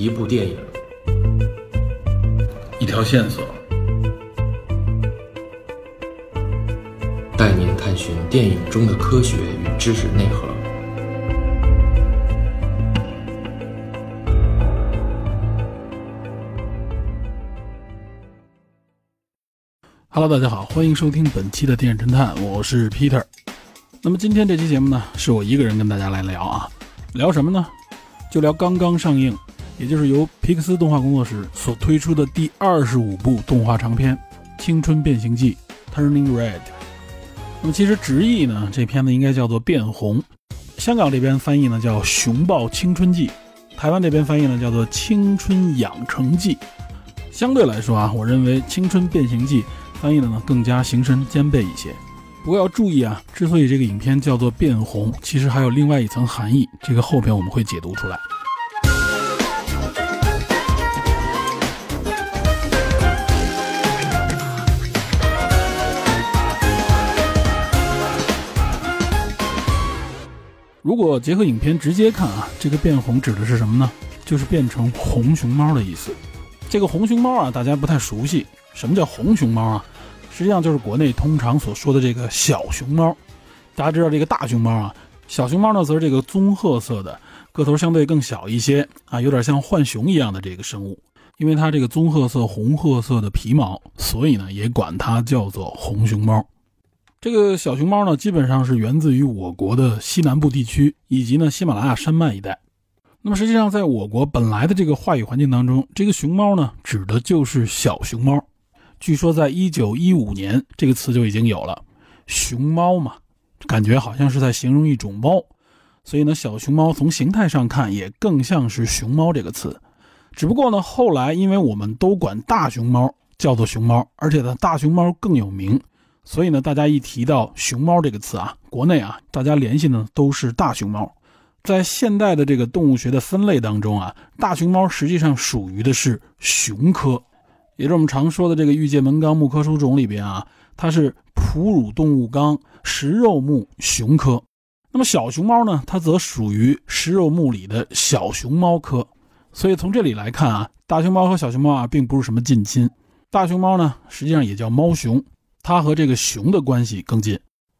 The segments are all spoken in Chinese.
一部电影，一条线索，带您探寻电影中的科学与知识内核。Hello，大家好，欢迎收听本期的电影侦探，我是 Peter。那么今天这期节目呢，是我一个人跟大家来聊啊，聊什么呢？就聊刚刚上映，也就是由皮克斯动画工作室所推出的第二十五部动画长片《青春变形记》（Turning Red）。那么其实直译呢，这片子应该叫做《变红》，香港这边翻译呢叫《熊抱青春记》，台湾这边翻译呢叫做《青春养成记》。相对来说啊，我认为《青春变形记》翻译的呢更加形神兼备一些。不过要注意啊，之所以这个影片叫做变红，其实还有另外一层含义，这个后边我们会解读出来。如果结合影片直接看啊，这个变红指的是什么呢？就是变成红熊猫的意思。这个红熊猫啊，大家不太熟悉。什么叫红熊猫啊？实际上就是国内通常所说的这个小熊猫。大家知道这个大熊猫啊，小熊猫呢则是这个棕褐色的，个头相对更小一些啊，有点像浣熊一样的这个生物。因为它这个棕褐色、红褐色的皮毛，所以呢也管它叫做红熊猫。这个小熊猫呢，基本上是源自于我国的西南部地区以及呢喜马拉雅山脉一带。那么实际上，在我国本来的这个话语环境当中，这个熊猫呢指的就是小熊猫。据说在一九一五年，这个词就已经有了“熊猫”嘛，感觉好像是在形容一种猫，所以呢，小熊猫从形态上看也更像是“熊猫”这个词。只不过呢，后来因为我们都管大熊猫叫做熊猫，而且呢，大熊猫更有名，所以呢，大家一提到“熊猫”这个词啊，国内啊，大家联系呢都是大熊猫。在现代的这个动物学的分类当中啊，大熊猫实际上属于的是熊科。也就是我们常说的这个《玉界门纲目科属种》里边啊，它是哺乳动物纲食肉目熊科。那么小熊猫呢，它则属于食肉目里的小熊猫科。所以从这里来看啊，大熊猫和小熊猫啊，并不是什么近亲。大熊猫呢，实际上也叫猫熊，它和这个熊的关系更近。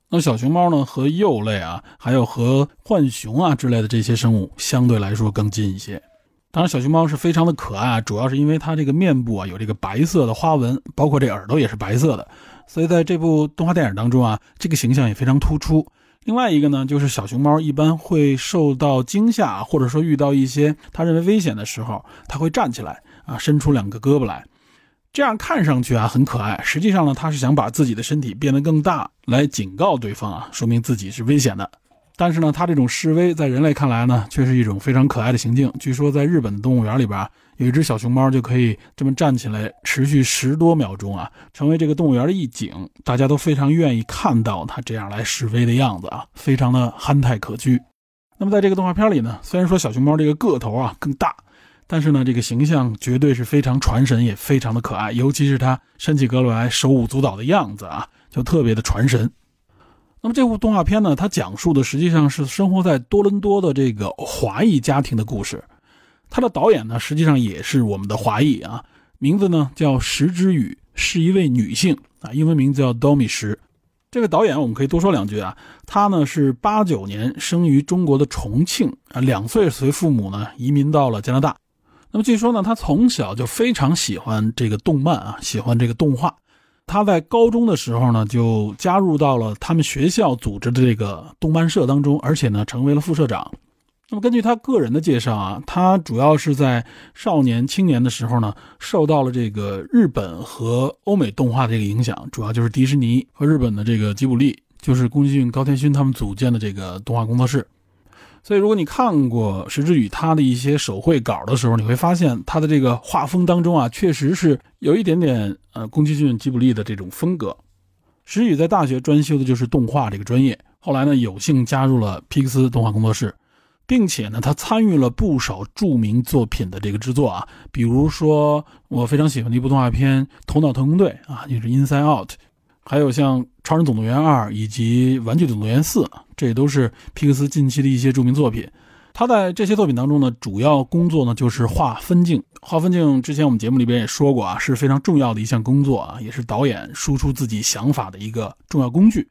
那么小熊猫呢，和鼬类啊，还有和浣熊啊之类的这些生物相对来说更近一些。当然，小熊猫是非常的可爱啊，主要是因为它这个面部啊有这个白色的花纹，包括这耳朵也是白色的，所以在这部动画电影当中啊，这个形象也非常突出。另外一个呢，就是小熊猫一般会受到惊吓，或者说遇到一些它认为危险的时候，它会站起来啊，伸出两个胳膊来，这样看上去啊很可爱，实际上呢，它是想把自己的身体变得更大，来警告对方啊，说明自己是危险的。但是呢，它这种示威在人类看来呢，却是一种非常可爱的行径。据说在日本的动物园里边，有一只小熊猫就可以这么站起来，持续十多秒钟啊，成为这个动物园的一景。大家都非常愿意看到它这样来示威的样子啊，非常的憨态可掬。那么在这个动画片里呢，虽然说小熊猫这个个头啊更大，但是呢，这个形象绝对是非常传神，也非常的可爱。尤其是他伸起胳膊来手舞足蹈的样子啊，就特别的传神。那么这部动画片呢，它讲述的实际上是生活在多伦多的这个华裔家庭的故事。它的导演呢，实际上也是我们的华裔啊，名字呢叫石之宇，是一位女性啊，英文名字叫 Domi 石。这个导演我们可以多说两句啊，他呢是八九年生于中国的重庆啊，两岁随父母呢移民到了加拿大。那么据说呢，他从小就非常喜欢这个动漫啊，喜欢这个动画。他在高中的时候呢，就加入到了他们学校组织的这个动漫社当中，而且呢，成为了副社长。那么根据他个人的介绍啊，他主要是在少年、青年的时候呢，受到了这个日本和欧美动画的这个影响，主要就是迪士尼和日本的这个吉卜力，就是宫崎骏、高田勋他们组建的这个动画工作室。所以，如果你看过石之宇他的一些手绘稿的时候，你会发现他的这个画风当中啊，确实是有一点点呃宫崎骏、吉卜力的这种风格。石宇在大学专修的就是动画这个专业，后来呢有幸加入了皮克斯动画工作室，并且呢他参与了不少著名作品的这个制作啊，比如说我非常喜欢的一部动画片《头脑特工队》啊，就是《Inside Out》。还有像《超人总动员二》以及《玩具总动员四》，这也都是皮克斯近期的一些著名作品。他在这些作品当中呢，主要工作呢就是画分镜。画分镜之前我们节目里边也说过啊，是非常重要的一项工作啊，也是导演输出自己想法的一个重要工具。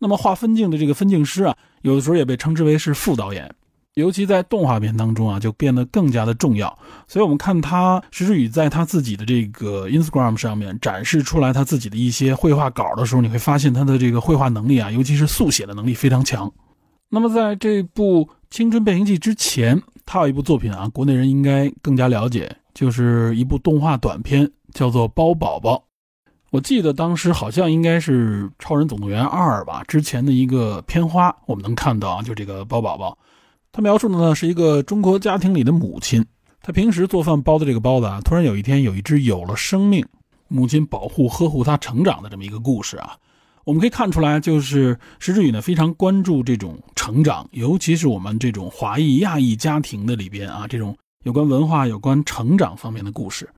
那么画分镜的这个分镜师啊，有的时候也被称之为是副导演，尤其在动画片当中啊，就变得更加的重要。所以，我们看他石之宇在他自己的这个 Instagram 上面展示出来他自己的一些绘画稿的时候，你会发现他的这个绘画能力啊，尤其是速写的能力非常强。那么，在这部《青春变形记》之前，他有一部作品啊，国内人应该更加了解，就是一部动画短片，叫做《包宝宝》。我记得当时好像应该是《超人总动员二》吧，之前的一个片花，我们能看到啊，就这个包宝宝，他描述的呢是一个中国家庭里的母亲，他平时做饭包的这个包子啊，突然有一天有一只有了生命，母亲保护呵护他成长的这么一个故事啊，我们可以看出来，就是石之宇呢非常关注这种成长，尤其是我们这种华裔亚裔家庭的里边啊，这种有关文化、有关成长方面的故事。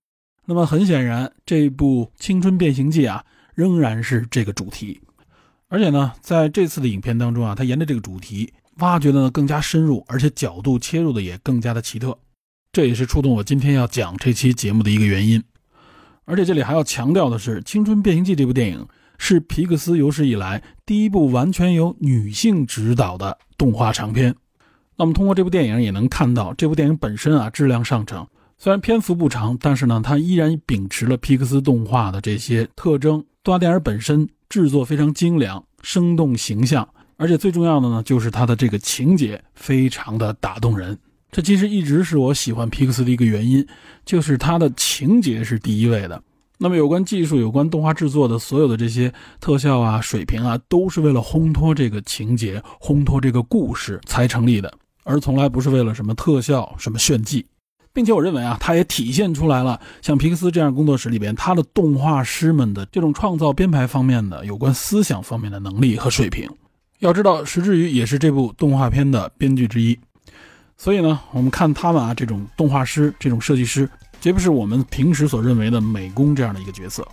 那么很显然，这部《青春变形记》啊，仍然是这个主题。而且呢，在这次的影片当中啊，他沿着这个主题挖掘的呢更加深入，而且角度切入的也更加的奇特。这也是触动我今天要讲这期节目的一个原因。而且这里还要强调的是，《青春变形记》这部电影是皮克斯有史以来第一部完全由女性指导的动画长片。那么通过这部电影也能看到，这部电影本身啊质量上乘。虽然篇幅不长，但是呢，它依然秉持了皮克斯动画的这些特征。动画电影本身制作非常精良、生动形象，而且最重要的呢，就是它的这个情节非常的打动人。这其实一直是我喜欢皮克斯的一个原因，就是它的情节是第一位的。那么有关技术、有关动画制作的所有的这些特效啊、水平啊，都是为了烘托这个情节、烘托这个故事才成立的，而从来不是为了什么特效、什么炫技。并且我认为啊，它也体现出来了，像皮克斯这样工作室里边，他的动画师们的这种创造编排方面的有关思想方面的能力和水平。要知道，石之宇也是这部动画片的编剧之一，所以呢，我们看他们啊，这种动画师、这种设计师，绝不是我们平时所认为的美工这样的一个角色。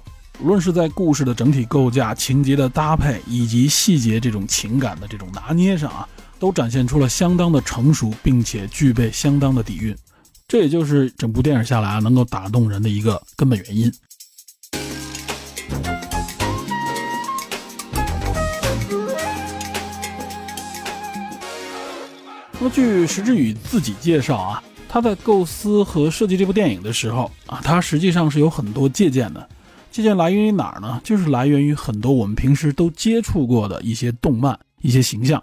无论是在故事的整体构架、情节的搭配以及细节这种情感的这种拿捏上啊，都展现出了相当的成熟，并且具备相当的底蕴。这也就是整部电影下来啊，能够打动人的一个根本原因。那么，据石之宇自己介绍啊，他在构思和设计这部电影的时候啊，他实际上是有很多借鉴的。借鉴来源于哪儿呢？就是来源于很多我们平时都接触过的一些动漫、一些形象。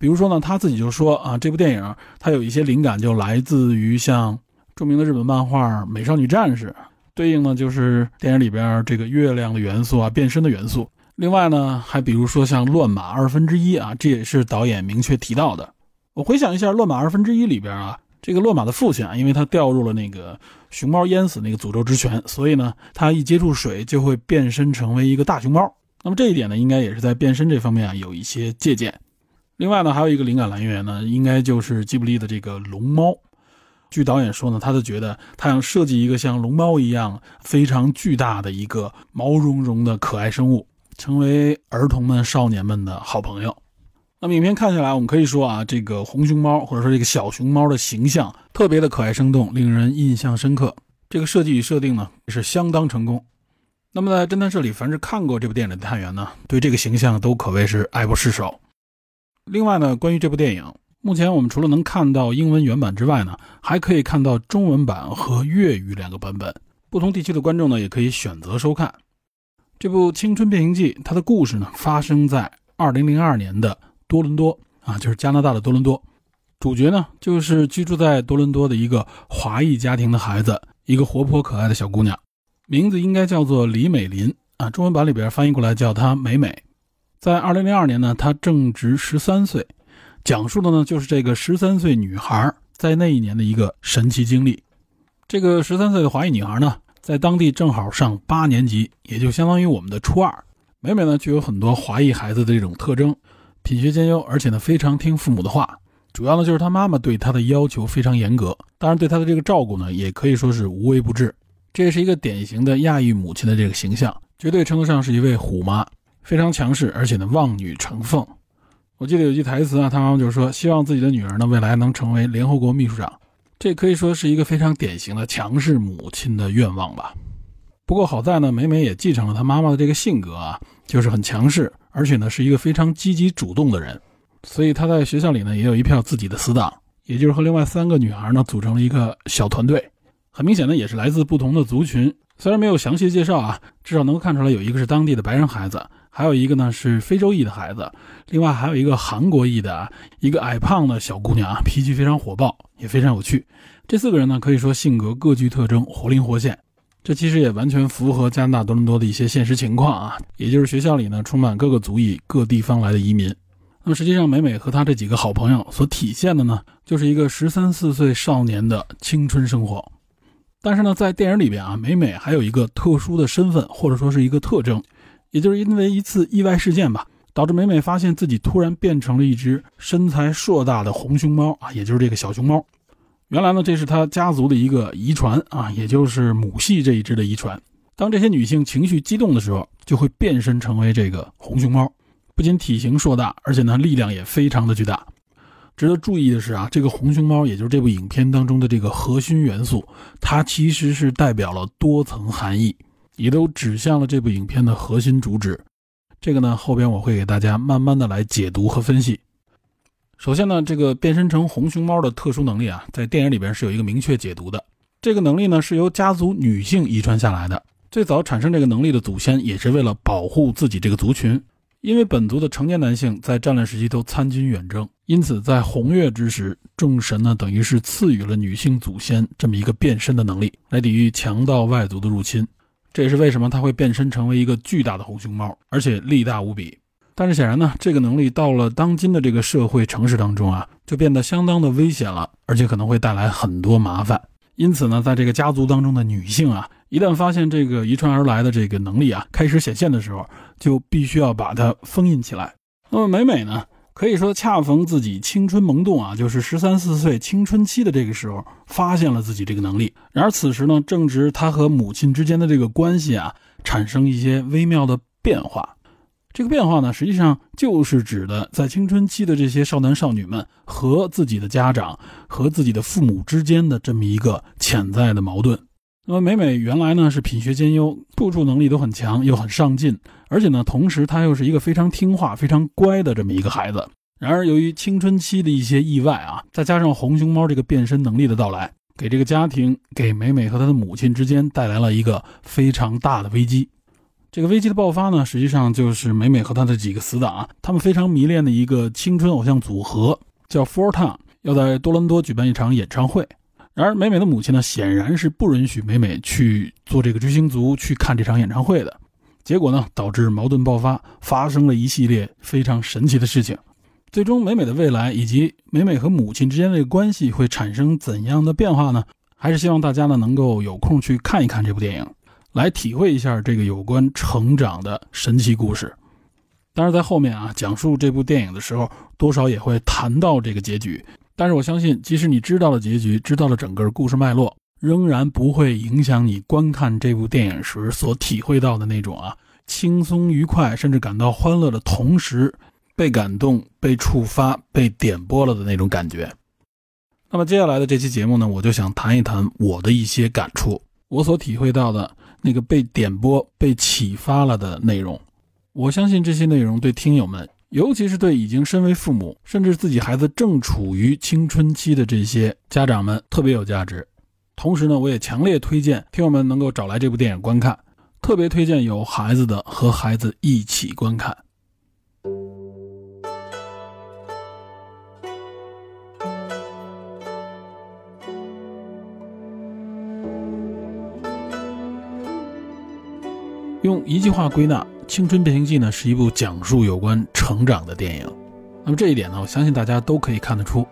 比如说呢，他自己就说啊，这部电影它有一些灵感就来自于像著名的日本漫画《美少女战士》，对应呢就是电影里边这个月亮的元素啊，变身的元素。另外呢，还比如说像《乱马二分之一》啊，这也是导演明确提到的。我回想一下，《乱马二分之一》里边啊，这个乱马的父亲啊，因为他掉入了那个熊猫淹死那个诅咒之泉，所以呢，他一接触水就会变身成为一个大熊猫。那么这一点呢，应该也是在变身这方面啊有一些借鉴。另外呢，还有一个灵感来源呢，应该就是吉卜力的这个龙猫。据导演说呢，他就觉得他想设计一个像龙猫一样非常巨大的一个毛茸茸的可爱生物，成为儿童们、少年们的好朋友。那么影片看下来，我们可以说啊，这个红熊猫或者说这个小熊猫的形象特别的可爱生动，令人印象深刻。这个设计与设定呢也是相当成功。那么在侦探社里，凡是看过这部电影的探员呢，对这个形象都可谓是爱不释手。另外呢，关于这部电影，目前我们除了能看到英文原版之外呢，还可以看到中文版和粤语两个版本。不同地区的观众呢，也可以选择收看这部《青春变形记》。它的故事呢，发生在2002年的多伦多啊，就是加拿大的多伦多。主角呢，就是居住在多伦多的一个华裔家庭的孩子，一个活泼可爱的小姑娘，名字应该叫做李美林啊，中文版里边翻译过来叫她美美。在二零零二年呢，她正值十三岁，讲述的呢就是这个十三岁女孩在那一年的一个神奇经历。这个十三岁的华裔女孩呢，在当地正好上八年级，也就相当于我们的初二。美美呢，具有很多华裔孩子的这种特征，品学兼优，而且呢非常听父母的话。主要呢就是他妈妈对她的要求非常严格，当然对她的这个照顾呢，也可以说是无微不至。这也是一个典型的亚裔母亲的这个形象，绝对称得上是一位虎妈。非常强势，而且呢望女成凤。我记得有句台词啊，他妈妈就说希望自己的女儿呢未来能成为联合国秘书长，这可以说是一个非常典型的强势母亲的愿望吧。不过好在呢，美美也继承了她妈妈的这个性格啊，就是很强势，而且呢是一个非常积极主动的人，所以他在学校里呢也有一票自己的死党，也就是和另外三个女孩呢组成了一个小团队。很明显呢，也是来自不同的族群。虽然没有详细介绍啊，至少能够看出来有一个是当地的白人孩子，还有一个呢是非洲裔的孩子，另外还有一个韩国裔的一个矮胖的小姑娘啊，脾气非常火爆，也非常有趣。这四个人呢，可以说性格各具特征，活灵活现。这其实也完全符合加拿大多伦多的一些现实情况啊，也就是学校里呢充满各个族裔、各地方来的移民。那么实际上，美美和她这几个好朋友所体现的呢，就是一个十三四岁少年的青春生活。但是呢，在电影里边啊，美美还有一个特殊的身份，或者说是一个特征，也就是因为一次意外事件吧，导致美美发现自己突然变成了一只身材硕大的红熊猫啊，也就是这个小熊猫。原来呢，这是他家族的一个遗传啊，也就是母系这一支的遗传。当这些女性情绪激动的时候，就会变身成为这个红熊猫，不仅体型硕大，而且呢力量也非常的巨大。值得注意的是啊，这个红熊猫，也就是这部影片当中的这个核心元素，它其实是代表了多层含义，也都指向了这部影片的核心主旨。这个呢，后边我会给大家慢慢的来解读和分析。首先呢，这个变身成红熊猫的特殊能力啊，在电影里边是有一个明确解读的。这个能力呢，是由家族女性遗传下来的。最早产生这个能力的祖先，也是为了保护自己这个族群。因为本族的成年男性在战乱时期都参军远征，因此在红月之时，众神呢等于是赐予了女性祖先这么一个变身的能力，来抵御强盗外族的入侵。这也是为什么他会变身成为一个巨大的红熊猫，而且力大无比。但是显然呢，这个能力到了当今的这个社会城市当中啊，就变得相当的危险了，而且可能会带来很多麻烦。因此呢，在这个家族当中的女性啊，一旦发现这个遗传而来的这个能力啊开始显现的时候，就必须要把它封印起来。那么美美呢，可以说恰逢自己青春萌动啊，就是十三四岁青春期的这个时候，发现了自己这个能力。然而此时呢，正值她和母亲之间的这个关系啊，产生一些微妙的变化。这个变化呢，实际上就是指的在青春期的这些少男少女们和自己的家长、和自己的父母之间的这么一个潜在的矛盾。那么美美原来呢是品学兼优，处处能力都很强，又很上进，而且呢，同时她又是一个非常听话、非常乖的这么一个孩子。然而由于青春期的一些意外啊，再加上红熊猫这个变身能力的到来，给这个家庭、给美美和她的母亲之间带来了一个非常大的危机。这个危机的爆发呢，实际上就是美美和她的几个死党啊，他们非常迷恋的一个青春偶像组合叫 Four Town，要在多伦多举办一场演唱会。然而美美的母亲呢，显然是不允许美美去做这个追星族去看这场演唱会的。结果呢，导致矛盾爆发，发生了一系列非常神奇的事情。最终，美美的未来以及美美和母亲之间的关系会产生怎样的变化呢？还是希望大家呢能够有空去看一看这部电影。来体会一下这个有关成长的神奇故事。当然，在后面啊讲述这部电影的时候，多少也会谈到这个结局。但是我相信，即使你知道了结局，知道了整个故事脉络，仍然不会影响你观看这部电影时所体会到的那种啊轻松愉快，甚至感到欢乐的同时，被感动、被触发、被点拨了的那种感觉。那么接下来的这期节目呢，我就想谈一谈我的一些感触，我所体会到的。那个被点播、被启发了的内容，我相信这些内容对听友们，尤其是对已经身为父母，甚至自己孩子正处于青春期的这些家长们特别有价值。同时呢，我也强烈推荐听友们能够找来这部电影观看，特别推荐有孩子的和孩子一起观看。用一句话归纳，《青春变形记》呢是一部讲述有关成长的电影。那么这一点呢，我相信大家都可以看得出。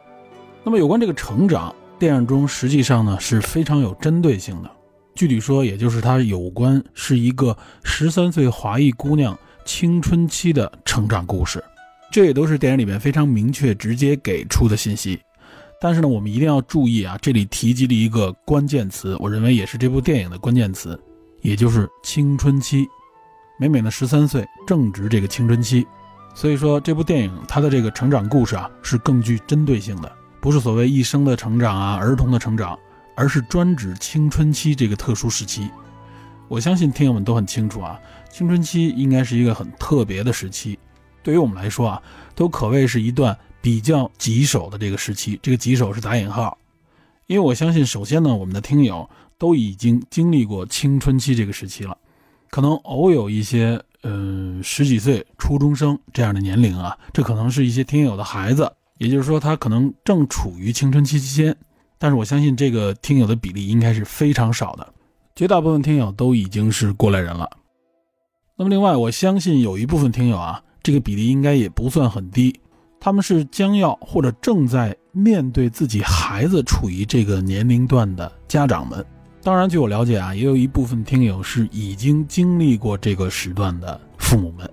那么有关这个成长，电影中实际上呢是非常有针对性的。具体说，也就是它有关是一个十三岁华裔姑娘青春期的成长故事。这也都是电影里面非常明确、直接给出的信息。但是呢，我们一定要注意啊，这里提及了一个关键词，我认为也是这部电影的关键词。也就是青春期，美美呢十三岁，正值这个青春期。所以说这部电影它的这个成长故事啊是更具针对性的，不是所谓一生的成长啊、儿童的成长，而是专指青春期这个特殊时期。我相信听友们都很清楚啊，青春期应该是一个很特别的时期，对于我们来说啊，都可谓是一段比较棘手的这个时期。这个棘手是打引号，因为我相信，首先呢，我们的听友都已经经历过青春期这个时期了，可能偶有一些。嗯，十几岁初中生这样的年龄啊，这可能是一些听友的孩子，也就是说他可能正处于青春期期间。但是我相信这个听友的比例应该是非常少的，绝大部分听友都已经是过来人了。那么另外，我相信有一部分听友啊，这个比例应该也不算很低，他们是将要或者正在面对自己孩子处于这个年龄段的家长们。当然，据我了解啊，也有一部分听友是已经经历过这个时段的父母们，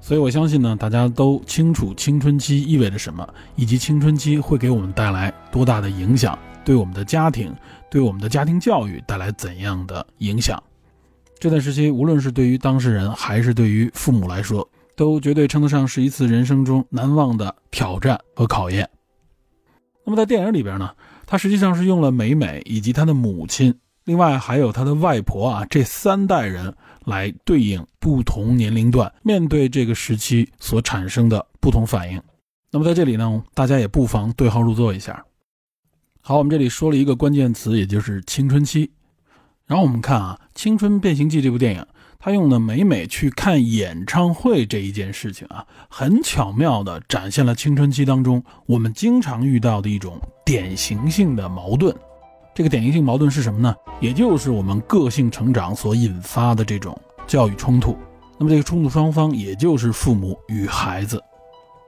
所以我相信呢，大家都清楚青春期意味着什么，以及青春期会给我们带来多大的影响，对我们的家庭、对我们的家庭教育带来怎样的影响。这段时期，无论是对于当事人还是对于父母来说，都绝对称得上是一次人生中难忘的挑战和考验。那么在电影里边呢，他实际上是用了美美以及他的母亲。另外还有他的外婆啊，这三代人来对应不同年龄段面对这个时期所产生的不同反应。那么在这里呢，大家也不妨对号入座一下。好，我们这里说了一个关键词，也就是青春期。然后我们看啊，《青春变形记》这部电影，它用的美美去看演唱会这一件事情啊，很巧妙地展现了青春期当中我们经常遇到的一种典型性的矛盾。这个典型性矛盾是什么呢？也就是我们个性成长所引发的这种教育冲突。那么这个冲突双方也就是父母与孩子。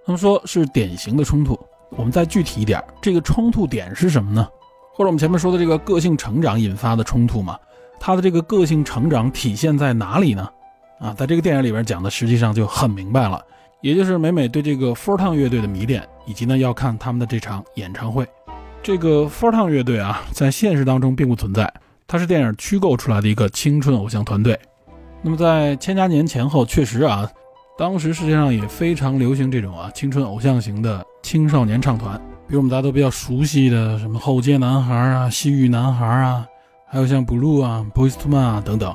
那么说是典型的冲突，我们再具体一点，这个冲突点是什么呢？或者我们前面说的这个个性成长引发的冲突嘛？他的这个个性成长体现在哪里呢？啊，在这个电影里边讲的实际上就很明白了，也就是美美对这个 Four Town 乐队的迷恋，以及呢要看他们的这场演唱会。这个 Four Town 乐队啊，在现实当中并不存在，它是电影虚构出来的一个青春偶像团队。那么在千家年前后，确实啊，当时世界上也非常流行这种啊青春偶像型的青少年唱团，比如我们大家都比较熟悉的什么后街男孩啊、西域男孩啊，还有像 Blue 啊、Boyz II Men 啊等等。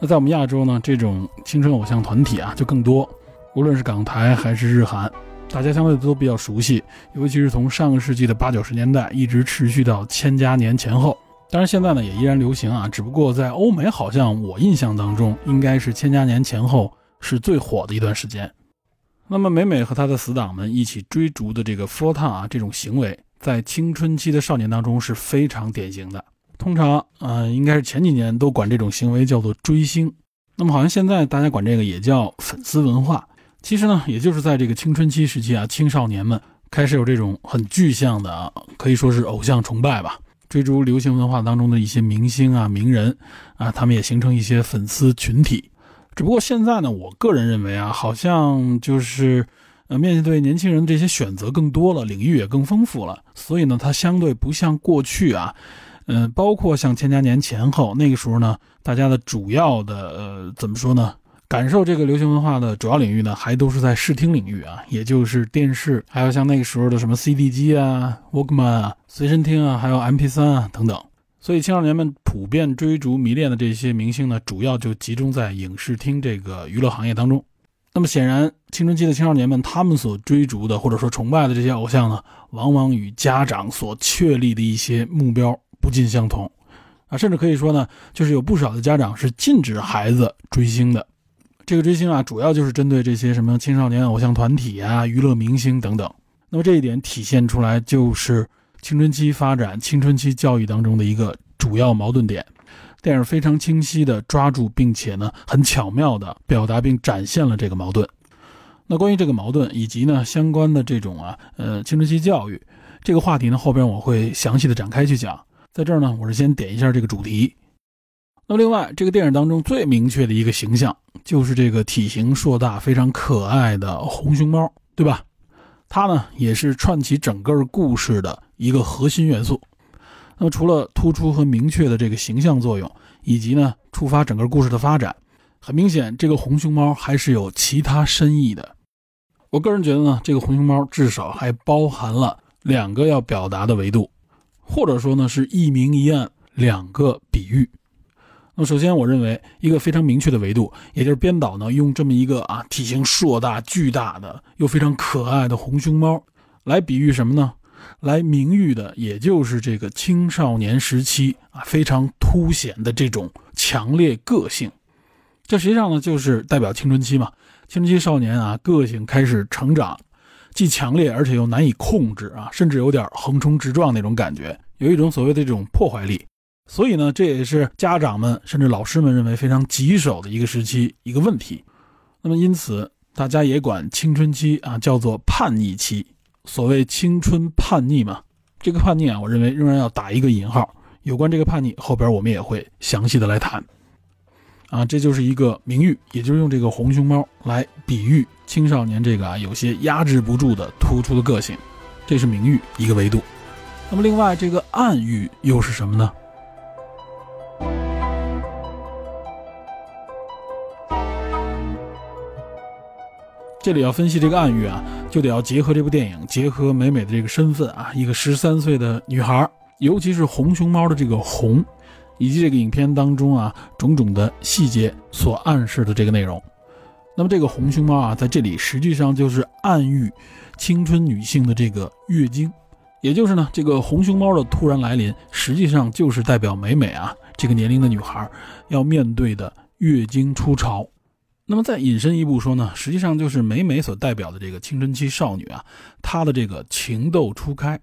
那在我们亚洲呢，这种青春偶像团体啊就更多，无论是港台还是日韩。大家相对都比较熟悉，尤其是从上个世纪的八九十年代一直持续到千家年前后。当然，现在呢也依然流行啊，只不过在欧美好像我印象当中，应该是千家年前后是最火的一段时间。那么，美美和他的死党们一起追逐的这个 f o r t 啊，这种行为在青春期的少年当中是非常典型的。通常，嗯，应该是前几年都管这种行为叫做追星。那么，好像现在大家管这个也叫粉丝文化。其实呢，也就是在这个青春期时期啊，青少年们开始有这种很具象的啊，可以说是偶像崇拜吧，追逐流行文化当中的一些明星啊、名人啊，他们也形成一些粉丝群体。只不过现在呢，我个人认为啊，好像就是呃，面对年轻人这些选择更多了，领域也更丰富了，所以呢，它相对不像过去啊，嗯，包括像千家年前后那个时候呢，大家的主要的呃，怎么说呢？感受这个流行文化的主要领域呢，还都是在视听领域啊，也就是电视，还有像那个时候的什么 CD 机啊、Walkman 啊、随身听啊，还有 MP3 啊等等。所以青少年们普遍追逐迷恋的这些明星呢，主要就集中在影视厅这个娱乐行业当中。那么显然，青春期的青少年们他们所追逐的或者说崇拜的这些偶像呢，往往与家长所确立的一些目标不尽相同啊，甚至可以说呢，就是有不少的家长是禁止孩子追星的。这个追星啊，主要就是针对这些什么青少年偶像团体啊、娱乐明星等等。那么这一点体现出来，就是青春期发展、青春期教育当中的一个主要矛盾点。电影非常清晰地抓住，并且呢，很巧妙地表达并展现了这个矛盾。那关于这个矛盾以及呢相关的这种啊，呃，青春期教育这个话题呢，后边我会详细的展开去讲。在这儿呢，我是先点一下这个主题。那么，另外，这个电影当中最明确的一个形象，就是这个体型硕大、非常可爱的红熊猫，对吧？它呢，也是串起整个故事的一个核心元素。那么，除了突出和明确的这个形象作用，以及呢，触发整个故事的发展，很明显，这个红熊猫还是有其他深意的。我个人觉得呢，这个红熊猫至少还包含了两个要表达的维度，或者说呢是一明一暗两个比喻。那么首先，我认为一个非常明确的维度，也就是编导呢用这么一个啊体型硕大、巨大的又非常可爱的红熊猫来比喻什么呢？来明喻的也就是这个青少年时期啊非常凸显的这种强烈个性。这实际上呢就是代表青春期嘛。青春期少年啊，个性开始成长，既强烈而且又难以控制啊，甚至有点横冲直撞那种感觉，有一种所谓的这种破坏力。所以呢，这也是家长们甚至老师们认为非常棘手的一个时期一个问题。那么因此，大家也管青春期啊叫做叛逆期。所谓青春叛逆嘛，这个叛逆啊，我认为仍然要打一个引号。有关这个叛逆，后边我们也会详细的来谈。啊，这就是一个名誉，也就是用这个红熊猫来比喻青少年这个啊有些压制不住的突出的个性，这是名誉一个维度。那么另外这个暗喻又是什么呢？这里要分析这个暗喻啊，就得要结合这部电影，结合美美的这个身份啊，一个十三岁的女孩，尤其是红熊猫的这个红。以及这个影片当中啊种种的细节所暗示的这个内容，那么这个红熊猫啊在这里实际上就是暗喻青春女性的这个月经，也就是呢这个红熊猫的突然来临，实际上就是代表美美啊这个年龄的女孩要面对的月经初潮。那么再引申一步说呢，实际上就是美美所代表的这个青春期少女啊，她的这个情窦初开。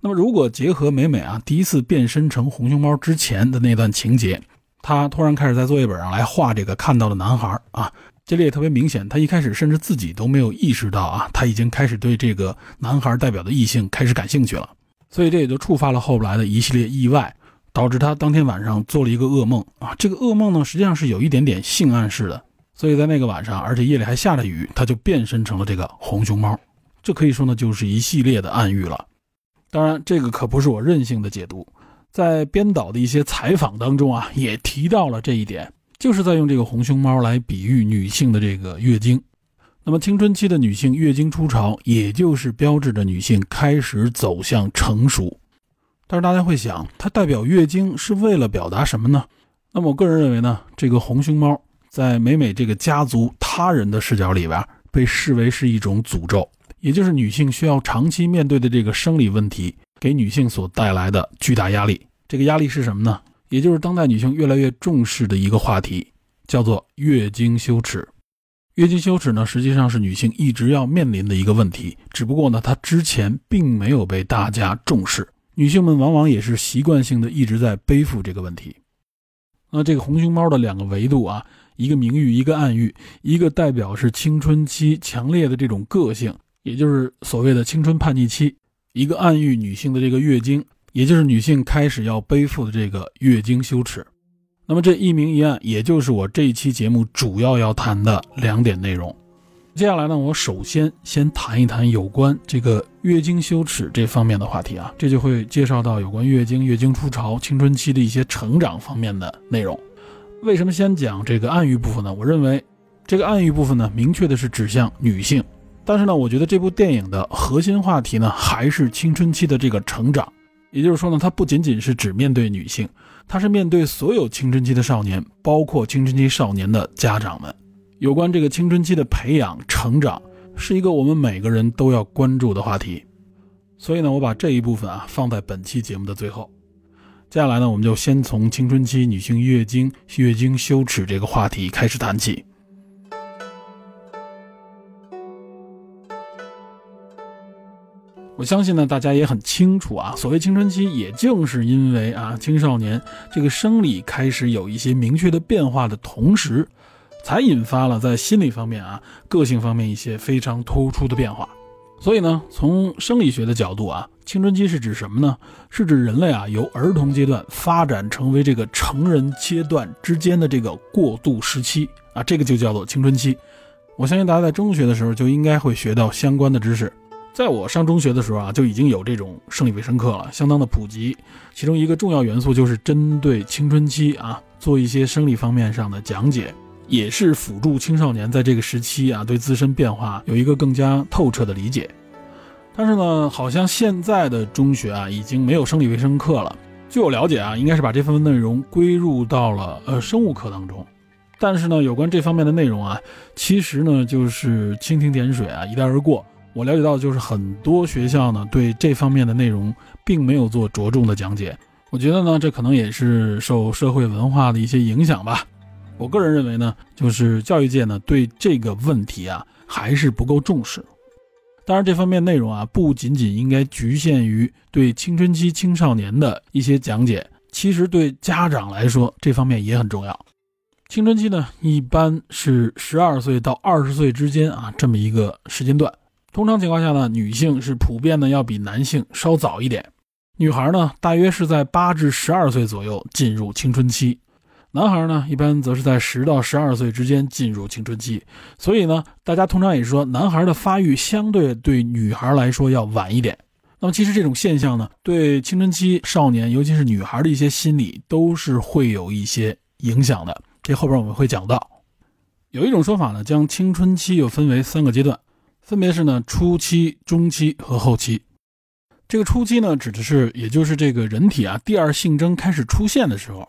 那么，如果结合美美啊第一次变身成红熊猫之前的那段情节，她突然开始在作业本上来画这个看到的男孩啊，这里也特别明显，她一开始甚至自己都没有意识到啊，她已经开始对这个男孩代表的异性开始感兴趣了，所以这也就触发了后来的一系列意外，导致她当天晚上做了一个噩梦啊，这个噩梦呢实际上是有一点点性暗示的，所以在那个晚上，而且夜里还下着雨，她就变身成了这个红熊猫，这可以说呢就是一系列的暗喻了。当然，这个可不是我任性的解读，在编导的一些采访当中啊，也提到了这一点，就是在用这个红熊猫来比喻女性的这个月经。那么，青春期的女性月经初潮，也就是标志着女性开始走向成熟。但是大家会想，它代表月经是为了表达什么呢？那么，我个人认为呢，这个红熊猫在美美这个家族他人的视角里边，被视为是一种诅咒。也就是女性需要长期面对的这个生理问题，给女性所带来的巨大压力。这个压力是什么呢？也就是当代女性越来越重视的一个话题，叫做月经羞耻。月经羞耻呢，实际上是女性一直要面临的一个问题，只不过呢，它之前并没有被大家重视。女性们往往也是习惯性的一直在背负这个问题。那这个红熊猫的两个维度啊，一个明喻，一个暗喻，一个代表是青春期强烈的这种个性。也就是所谓的青春叛逆期，一个暗喻女性的这个月经，也就是女性开始要背负的这个月经羞耻。那么这一明一暗，也就是我这一期节目主要要谈的两点内容。接下来呢，我首先先谈一谈有关这个月经羞耻这方面的话题啊，这就会介绍到有关月经、月经初潮、青春期的一些成长方面的内容。为什么先讲这个暗喻部分呢？我认为这个暗喻部分呢，明确的是指向女性。但是呢，我觉得这部电影的核心话题呢，还是青春期的这个成长。也就是说呢，它不仅仅是只面对女性，它是面对所有青春期的少年，包括青春期少年的家长们。有关这个青春期的培养、成长，是一个我们每个人都要关注的话题。所以呢，我把这一部分啊放在本期节目的最后。接下来呢，我们就先从青春期女性月经、月经羞耻这个话题开始谈起。我相信呢，大家也很清楚啊。所谓青春期，也正是因为啊，青少年这个生理开始有一些明确的变化的同时，才引发了在心理方面啊、个性方面一些非常突出的变化。所以呢，从生理学的角度啊，青春期是指什么呢？是指人类啊由儿童阶段发展成为这个成人阶段之间的这个过渡时期啊，这个就叫做青春期。我相信大家在中学的时候就应该会学到相关的知识。在我上中学的时候啊，就已经有这种生理卫生课了，相当的普及。其中一个重要元素就是针对青春期啊做一些生理方面上的讲解，也是辅助青少年在这个时期啊对自身变化有一个更加透彻的理解。但是呢，好像现在的中学啊已经没有生理卫生课了。据我了解啊，应该是把这份内容归入到了呃生物课当中。但是呢，有关这方面的内容啊，其实呢就是蜻蜓点水啊，一带而过。我了解到就是很多学校呢对这方面的内容并没有做着重的讲解。我觉得呢，这可能也是受社会文化的一些影响吧。我个人认为呢，就是教育界呢对这个问题啊还是不够重视。当然，这方面内容啊不仅仅应该局限于对青春期青少年的一些讲解，其实对家长来说这方面也很重要。青春期呢一般是十二岁到二十岁之间啊这么一个时间段。通常情况下呢，女性是普遍的要比男性稍早一点。女孩呢，大约是在八至十二岁左右进入青春期；男孩呢，一般则是在十到十二岁之间进入青春期。所以呢，大家通常也说，男孩的发育相对对女孩来说要晚一点。那么，其实这种现象呢，对青春期少年，尤其是女孩的一些心理，都是会有一些影响的。这后边我们会讲到。有一种说法呢，将青春期又分为三个阶段。分别是呢，初期、中期和后期。这个初期呢，指的是也就是这个人体啊第二性征开始出现的时候。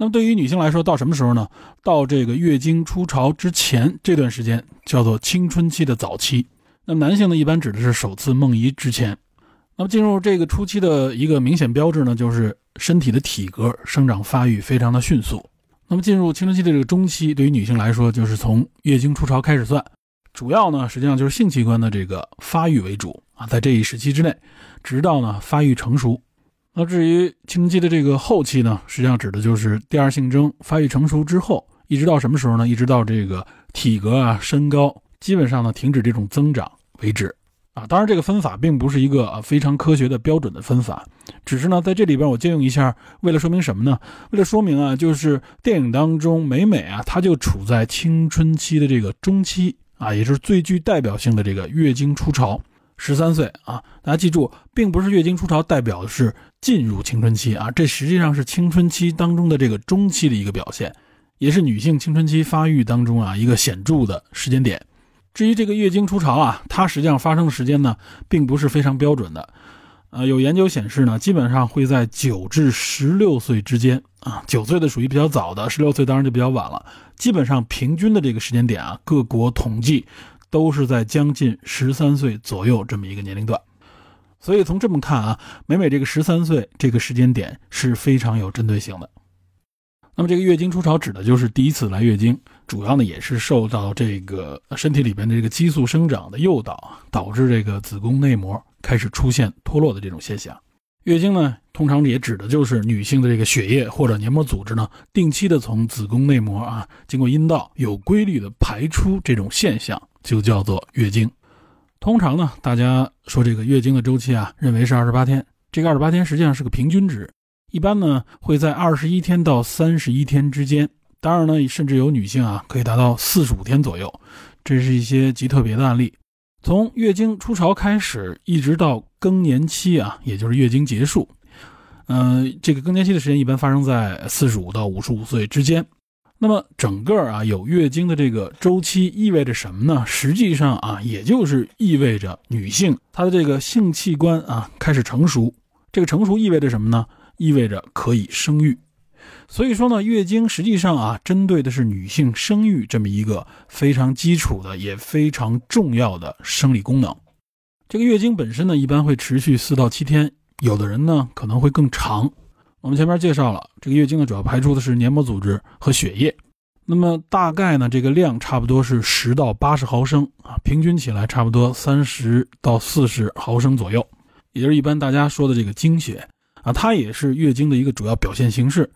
那么对于女性来说，到什么时候呢？到这个月经初潮之前这段时间叫做青春期的早期。那么男性呢，一般指的是首次梦遗之前。那么进入这个初期的一个明显标志呢，就是身体的体格生长发育非常的迅速。那么进入青春期的这个中期，对于女性来说，就是从月经初潮开始算。主要呢，实际上就是性器官的这个发育为主啊，在这一时期之内，直到呢发育成熟。那至于青春期的这个后期呢，实际上指的就是第二性征发育成熟之后，一直到什么时候呢？一直到这个体格啊、身高基本上呢停止这种增长为止啊。当然，这个分法并不是一个非常科学的标准的分法，只是呢在这里边我借用一下，为了说明什么呢？为了说明啊，就是电影当中美美啊，她就处在青春期的这个中期。啊，也就是最具代表性的这个月经初潮，十三岁啊，大家记住，并不是月经初潮代表的是进入青春期啊，这实际上是青春期当中的这个中期的一个表现，也是女性青春期发育当中啊一个显著的时间点。至于这个月经初潮啊，它实际上发生的时间呢，并不是非常标准的。呃，有研究显示呢，基本上会在九至十六岁之间啊，九岁的属于比较早的，十六岁当然就比较晚了。基本上平均的这个时间点啊，各国统计都是在将近十三岁左右这么一个年龄段。所以从这么看啊，每每这个十三岁这个时间点是非常有针对性的。那么这个月经初潮指的就是第一次来月经，主要呢也是受到这个身体里边的这个激素生长的诱导，导致这个子宫内膜。开始出现脱落的这种现象，月经呢，通常也指的就是女性的这个血液或者黏膜组织呢，定期的从子宫内膜啊，经过阴道有规律的排出这种现象，就叫做月经。通常呢，大家说这个月经的周期啊，认为是二十八天，这个二十八天实际上是个平均值，一般呢会在二十一天到三十一天之间，当然呢，甚至有女性啊可以达到四十五天左右，这是一些极特别的案例。从月经初潮开始，一直到更年期啊，也就是月经结束，嗯，这个更年期的时间一般发生在四十五到五十五岁之间。那么整个啊有月经的这个周期意味着什么呢？实际上啊，也就是意味着女性她的这个性器官啊开始成熟。这个成熟意味着什么呢？意味着可以生育。所以说呢，月经实际上啊，针对的是女性生育这么一个非常基础的也非常重要的生理功能。这个月经本身呢，一般会持续四到七天，有的人呢可能会更长。我们前面介绍了，这个月经呢主要排出的是黏膜组织和血液，那么大概呢这个量差不多是十到八十毫升啊，平均起来差不多三十到四十毫升左右，也就是一般大家说的这个经血啊，它也是月经的一个主要表现形式。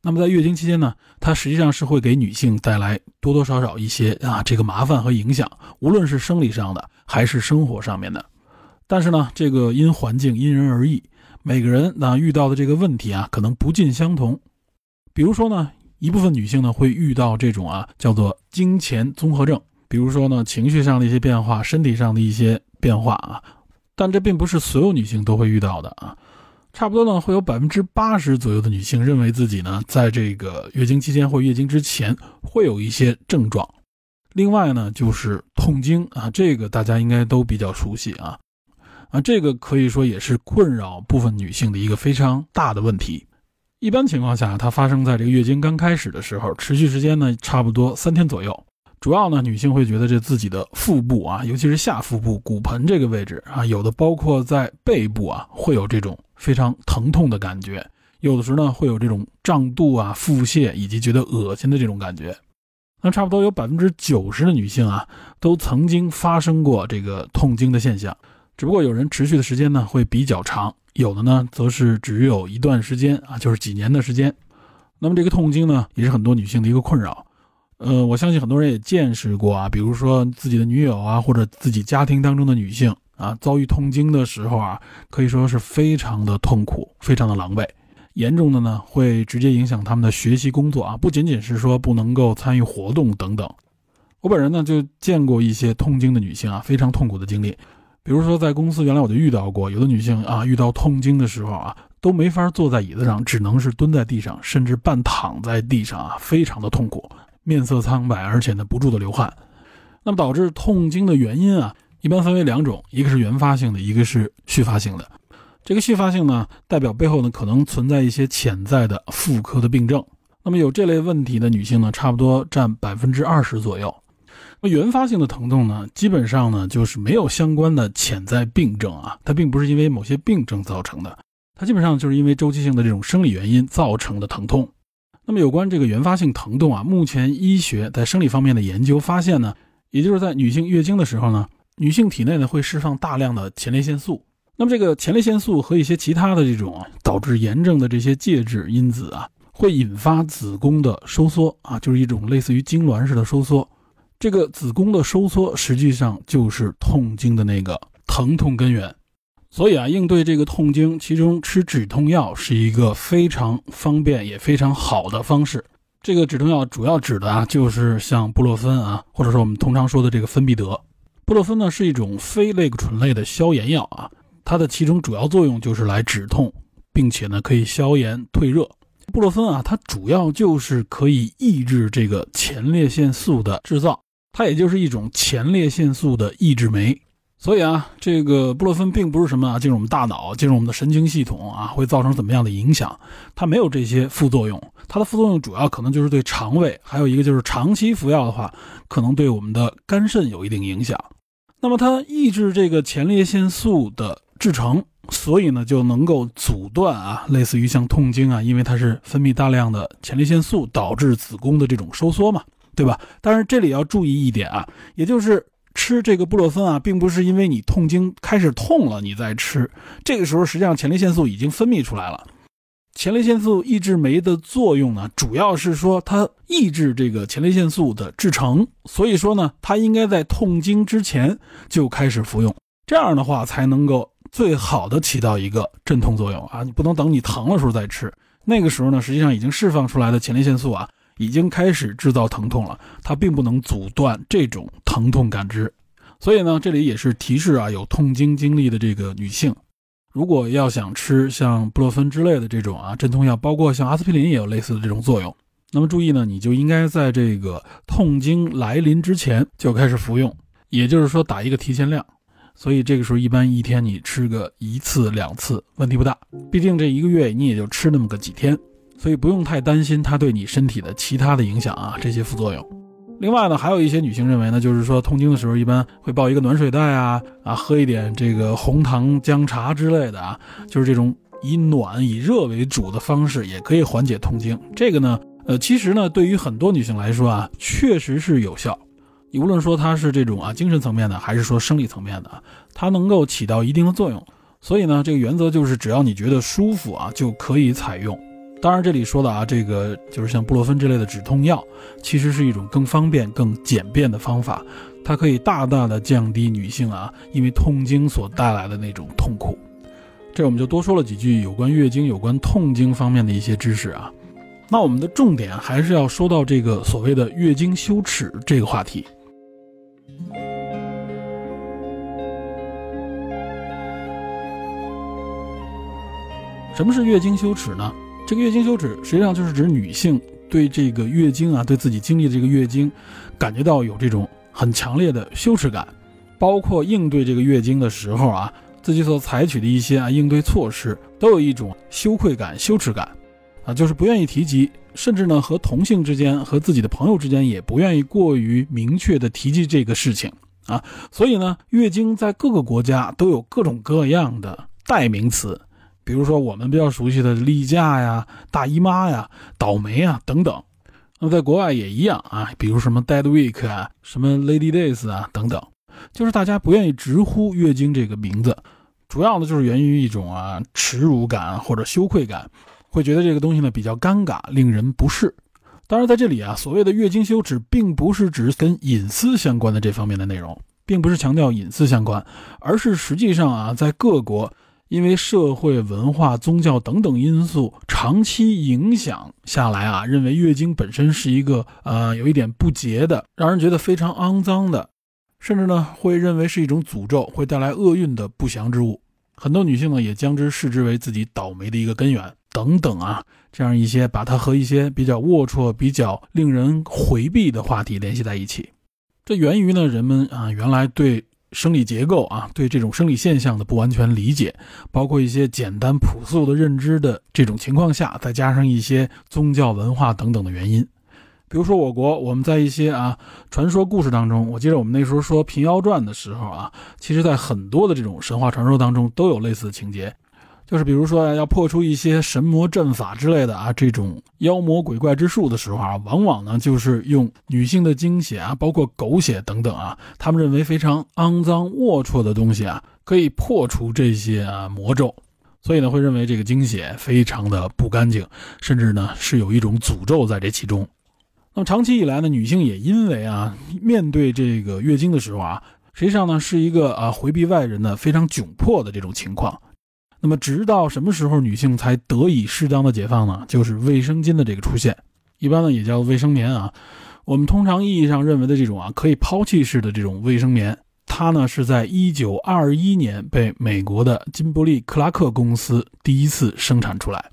那么在月经期间呢，它实际上是会给女性带来多多少少一些啊这个麻烦和影响，无论是生理上的还是生活上面的。但是呢，这个因环境因人而异，每个人那遇到的这个问题啊可能不尽相同。比如说呢，一部分女性呢会遇到这种啊叫做经前综合症，比如说呢情绪上的一些变化，身体上的一些变化啊，但这并不是所有女性都会遇到的啊。差不多呢，会有百分之八十左右的女性认为自己呢，在这个月经期间或月经之前会有一些症状。另外呢，就是痛经啊，这个大家应该都比较熟悉啊，啊，这个可以说也是困扰部分女性的一个非常大的问题。一般情况下，它发生在这个月经刚开始的时候，持续时间呢差不多三天左右。主要呢，女性会觉得这自己的腹部啊，尤其是下腹部骨盆这个位置啊，有的包括在背部啊，会有这种非常疼痛的感觉；有的时候呢，会有这种胀肚啊、腹泻以及觉得恶心的这种感觉。那差不多有百分之九十的女性啊，都曾经发生过这个痛经的现象，只不过有人持续的时间呢会比较长，有的呢则是只有一段时间啊，就是几年的时间。那么这个痛经呢，也是很多女性的一个困扰。呃，我相信很多人也见识过啊，比如说自己的女友啊，或者自己家庭当中的女性啊，遭遇痛经的时候啊，可以说是非常的痛苦，非常的狼狈，严重的呢会直接影响他们的学习工作啊，不仅仅是说不能够参与活动等等。我本人呢就见过一些痛经的女性啊，非常痛苦的经历，比如说在公司原来我就遇到过，有的女性啊遇到痛经的时候啊，都没法坐在椅子上，只能是蹲在地上，甚至半躺在地上啊，非常的痛苦。面色苍白，而且呢不住的流汗，那么导致痛经的原因啊，一般分为两种，一个是原发性的，一个是续发性的。这个续发性呢，代表背后呢可能存在一些潜在的妇科的病症。那么有这类问题的女性呢，差不多占百分之二十左右。那原发性的疼痛呢，基本上呢就是没有相关的潜在病症啊，它并不是因为某些病症造成的，它基本上就是因为周期性的这种生理原因造成的疼痛。那么有关这个原发性疼痛啊，目前医学在生理方面的研究发现呢，也就是在女性月经的时候呢，女性体内呢会释放大量的前列腺素。那么这个前列腺素和一些其他的这种导致炎症的这些介质因子啊，会引发子宫的收缩啊，就是一种类似于痉挛式的收缩。这个子宫的收缩实际上就是痛经的那个疼痛根源。所以啊，应对这个痛经，其中吃止痛药是一个非常方便也非常好的方式。这个止痛药主要指的啊，就是像布洛芬啊，或者说我们通常说的这个芬必得。布洛芬呢是一种非类固醇类的消炎药啊，它的其中主要作用就是来止痛，并且呢可以消炎退热。布洛芬啊，它主要就是可以抑制这个前列腺素的制造，它也就是一种前列腺素的抑制酶。所以啊，这个布洛芬并不是什么啊进入我们大脑、进入我们的神经系统啊，会造成怎么样的影响？它没有这些副作用。它的副作用主要可能就是对肠胃，还有一个就是长期服药的话，可能对我们的肝肾有一定影响。那么它抑制这个前列腺素的制成，所以呢就能够阻断啊，类似于像痛经啊，因为它是分泌大量的前列腺素导致子宫的这种收缩嘛，对吧？但是这里要注意一点啊，也就是。吃这个布洛芬啊，并不是因为你痛经开始痛了你再吃，这个时候实际上前列腺素已经分泌出来了。前列腺素抑制酶的作用呢，主要是说它抑制这个前列腺素的制成，所以说呢，它应该在痛经之前就开始服用，这样的话才能够最好的起到一个镇痛作用啊。你不能等你疼的时候再吃，那个时候呢，实际上已经释放出来的前列腺素啊。已经开始制造疼痛了，它并不能阻断这种疼痛感知，所以呢，这里也是提示啊，有痛经经历的这个女性，如果要想吃像布洛芬之类的这种啊镇痛药，包括像阿司匹林也有类似的这种作用，那么注意呢，你就应该在这个痛经来临之前就开始服用，也就是说打一个提前量，所以这个时候一般一天你吃个一次两次问题不大，毕竟这一个月你也就吃那么个几天。所以不用太担心它对你身体的其他的影响啊，这些副作用。另外呢，还有一些女性认为呢，就是说痛经的时候一般会抱一个暖水袋啊，啊，喝一点这个红糖姜茶之类的啊，就是这种以暖以热为主的方式也可以缓解痛经。这个呢，呃，其实呢，对于很多女性来说啊，确实是有效。你无论说它是这种啊精神层面的，还是说生理层面的，它能够起到一定的作用。所以呢，这个原则就是只要你觉得舒服啊，就可以采用。当然，这里说的啊，这个就是像布洛芬这类的止痛药，其实是一种更方便、更简便的方法，它可以大大的降低女性啊因为痛经所带来的那种痛苦。这我们就多说了几句有关月经、有关痛经方面的一些知识啊。那我们的重点还是要说到这个所谓的月经羞耻这个话题。什么是月经羞耻呢？这个月经羞耻实际上就是指女性对这个月经啊，对自己经历的这个月经，感觉到有这种很强烈的羞耻感，包括应对这个月经的时候啊，自己所采取的一些啊应对措施，都有一种羞愧感、羞耻感，啊，就是不愿意提及，甚至呢和同性之间、和自己的朋友之间也不愿意过于明确的提及这个事情啊。所以呢，月经在各个国家都有各种各样的代名词。比如说我们比较熟悉的例假呀、大姨妈呀、倒霉啊等等，那在国外也一样啊。比如什么 Dead Week 啊、什么 Lady Days 啊等等，就是大家不愿意直呼月经这个名字，主要呢就是源于一种啊耻辱感或者羞愧感，会觉得这个东西呢比较尴尬，令人不适。当然在这里啊，所谓的月经羞耻，并不是指跟隐私相关的这方面的内容，并不是强调隐私相关，而是实际上啊，在各国。因为社会、文化、宗教等等因素长期影响下来啊，认为月经本身是一个呃有一点不洁的，让人觉得非常肮脏的，甚至呢会认为是一种诅咒，会带来厄运的不祥之物。很多女性呢也将之视之为自己倒霉的一个根源等等啊，这样一些把它和一些比较龌龊、比较令人回避的话题联系在一起。这源于呢人们啊原来对。生理结构啊，对这种生理现象的不完全理解，包括一些简单朴素的认知的这种情况下，再加上一些宗教文化等等的原因，比如说我国，我们在一些啊传说故事当中，我记得我们那时候说《平遥传》的时候啊，其实在很多的这种神话传说当中都有类似的情节。就是比如说要破除一些神魔阵法之类的啊，这种妖魔鬼怪之术的时候啊，往往呢就是用女性的精血啊，包括狗血等等啊，他们认为非常肮脏龌龊的东西啊，可以破除这些啊魔咒，所以呢会认为这个精血非常的不干净，甚至呢是有一种诅咒在这其中。那么长期以来呢，女性也因为啊面对这个月经的时候啊，实际上呢是一个啊回避外人的非常窘迫的这种情况。那么，直到什么时候女性才得以适当的解放呢？就是卫生巾的这个出现，一般呢也叫卫生棉啊。我们通常意义上认为的这种啊可以抛弃式的这种卫生棉，它呢是在1921年被美国的金伯利克拉克公司第一次生产出来。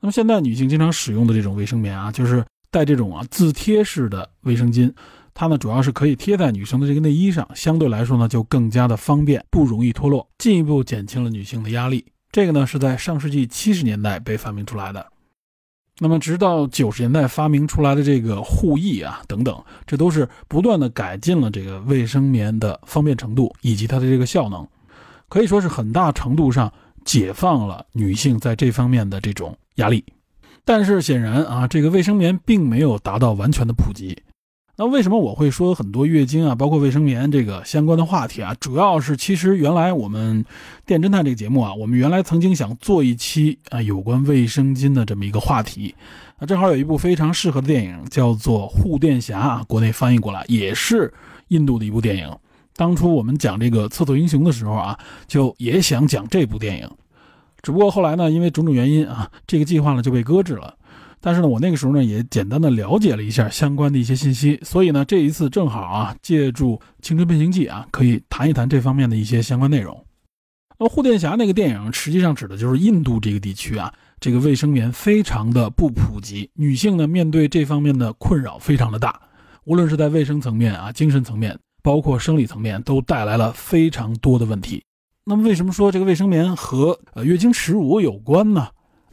那么现在女性经常使用的这种卫生棉啊，就是带这种啊自贴式的卫生巾，它呢主要是可以贴在女生的这个内衣上，相对来说呢就更加的方便，不容易脱落，进一步减轻了女性的压力。这个呢是在上世纪七十年代被发明出来的，那么直到九十年代发明出来的这个护翼啊等等，这都是不断的改进了这个卫生棉的方便程度以及它的这个效能，可以说是很大程度上解放了女性在这方面的这种压力。但是显然啊，这个卫生棉并没有达到完全的普及。那为什么我会说很多月经啊，包括卫生棉这个相关的话题啊？主要是其实原来我们电侦探这个节目啊，我们原来曾经想做一期啊有关卫生巾的这么一个话题，啊，正好有一部非常适合的电影叫做《护垫侠》，啊，国内翻译过来也是印度的一部电影。当初我们讲这个厕所英雄的时候啊，就也想讲这部电影，只不过后来呢，因为种种原因啊，这个计划呢就被搁置了。但是呢，我那个时候呢也简单的了解了一下相关的一些信息，所以呢这一次正好啊借助《青春变形记》啊，可以谈一谈这方面的一些相关内容。那护垫侠那个电影实际上指的就是印度这个地区啊，这个卫生棉非常的不普及，女性呢面对这方面的困扰非常的大，无论是在卫生层面啊、精神层面，包括生理层面，都带来了非常多的问题。那么为什么说这个卫生棉和呃月经耻辱有关呢？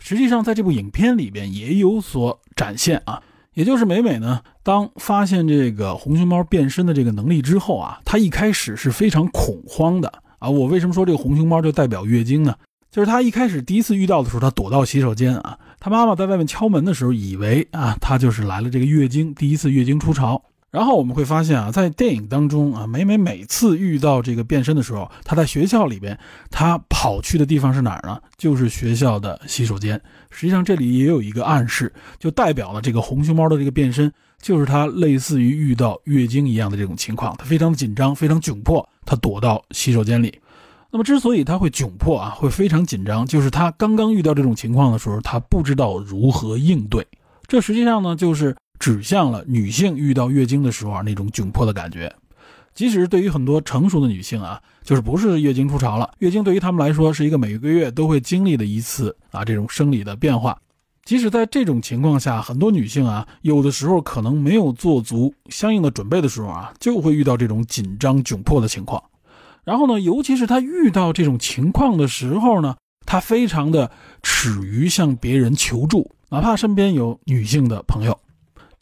实际上，在这部影片里边也有所展现啊，也就是美美呢，当发现这个红熊猫变身的这个能力之后啊，她一开始是非常恐慌的啊。我为什么说这个红熊猫就代表月经呢？就是她一开始第一次遇到的时候，她躲到洗手间啊，她妈妈在外面敲门的时候，以为啊，她就是来了这个月经，第一次月经初潮。然后我们会发现啊，在电影当中啊，每每每次遇到这个变身的时候，他在学校里边，他跑去的地方是哪儿呢？就是学校的洗手间。实际上这里也有一个暗示，就代表了这个红熊猫的这个变身，就是他类似于遇到月经一样的这种情况，他非常的紧张，非常窘迫，他躲到洗手间里。那么之所以他会窘迫啊，会非常紧张，就是他刚刚遇到这种情况的时候，他不知道如何应对。这实际上呢，就是。指向了女性遇到月经的时候啊那种窘迫的感觉。即使对于很多成熟的女性啊，就是不是月经初潮了，月经对于她们来说是一个每个月都会经历的一次啊这种生理的变化。即使在这种情况下，很多女性啊，有的时候可能没有做足相应的准备的时候啊，就会遇到这种紧张窘迫的情况。然后呢，尤其是她遇到这种情况的时候呢，她非常的耻于向别人求助，哪怕身边有女性的朋友。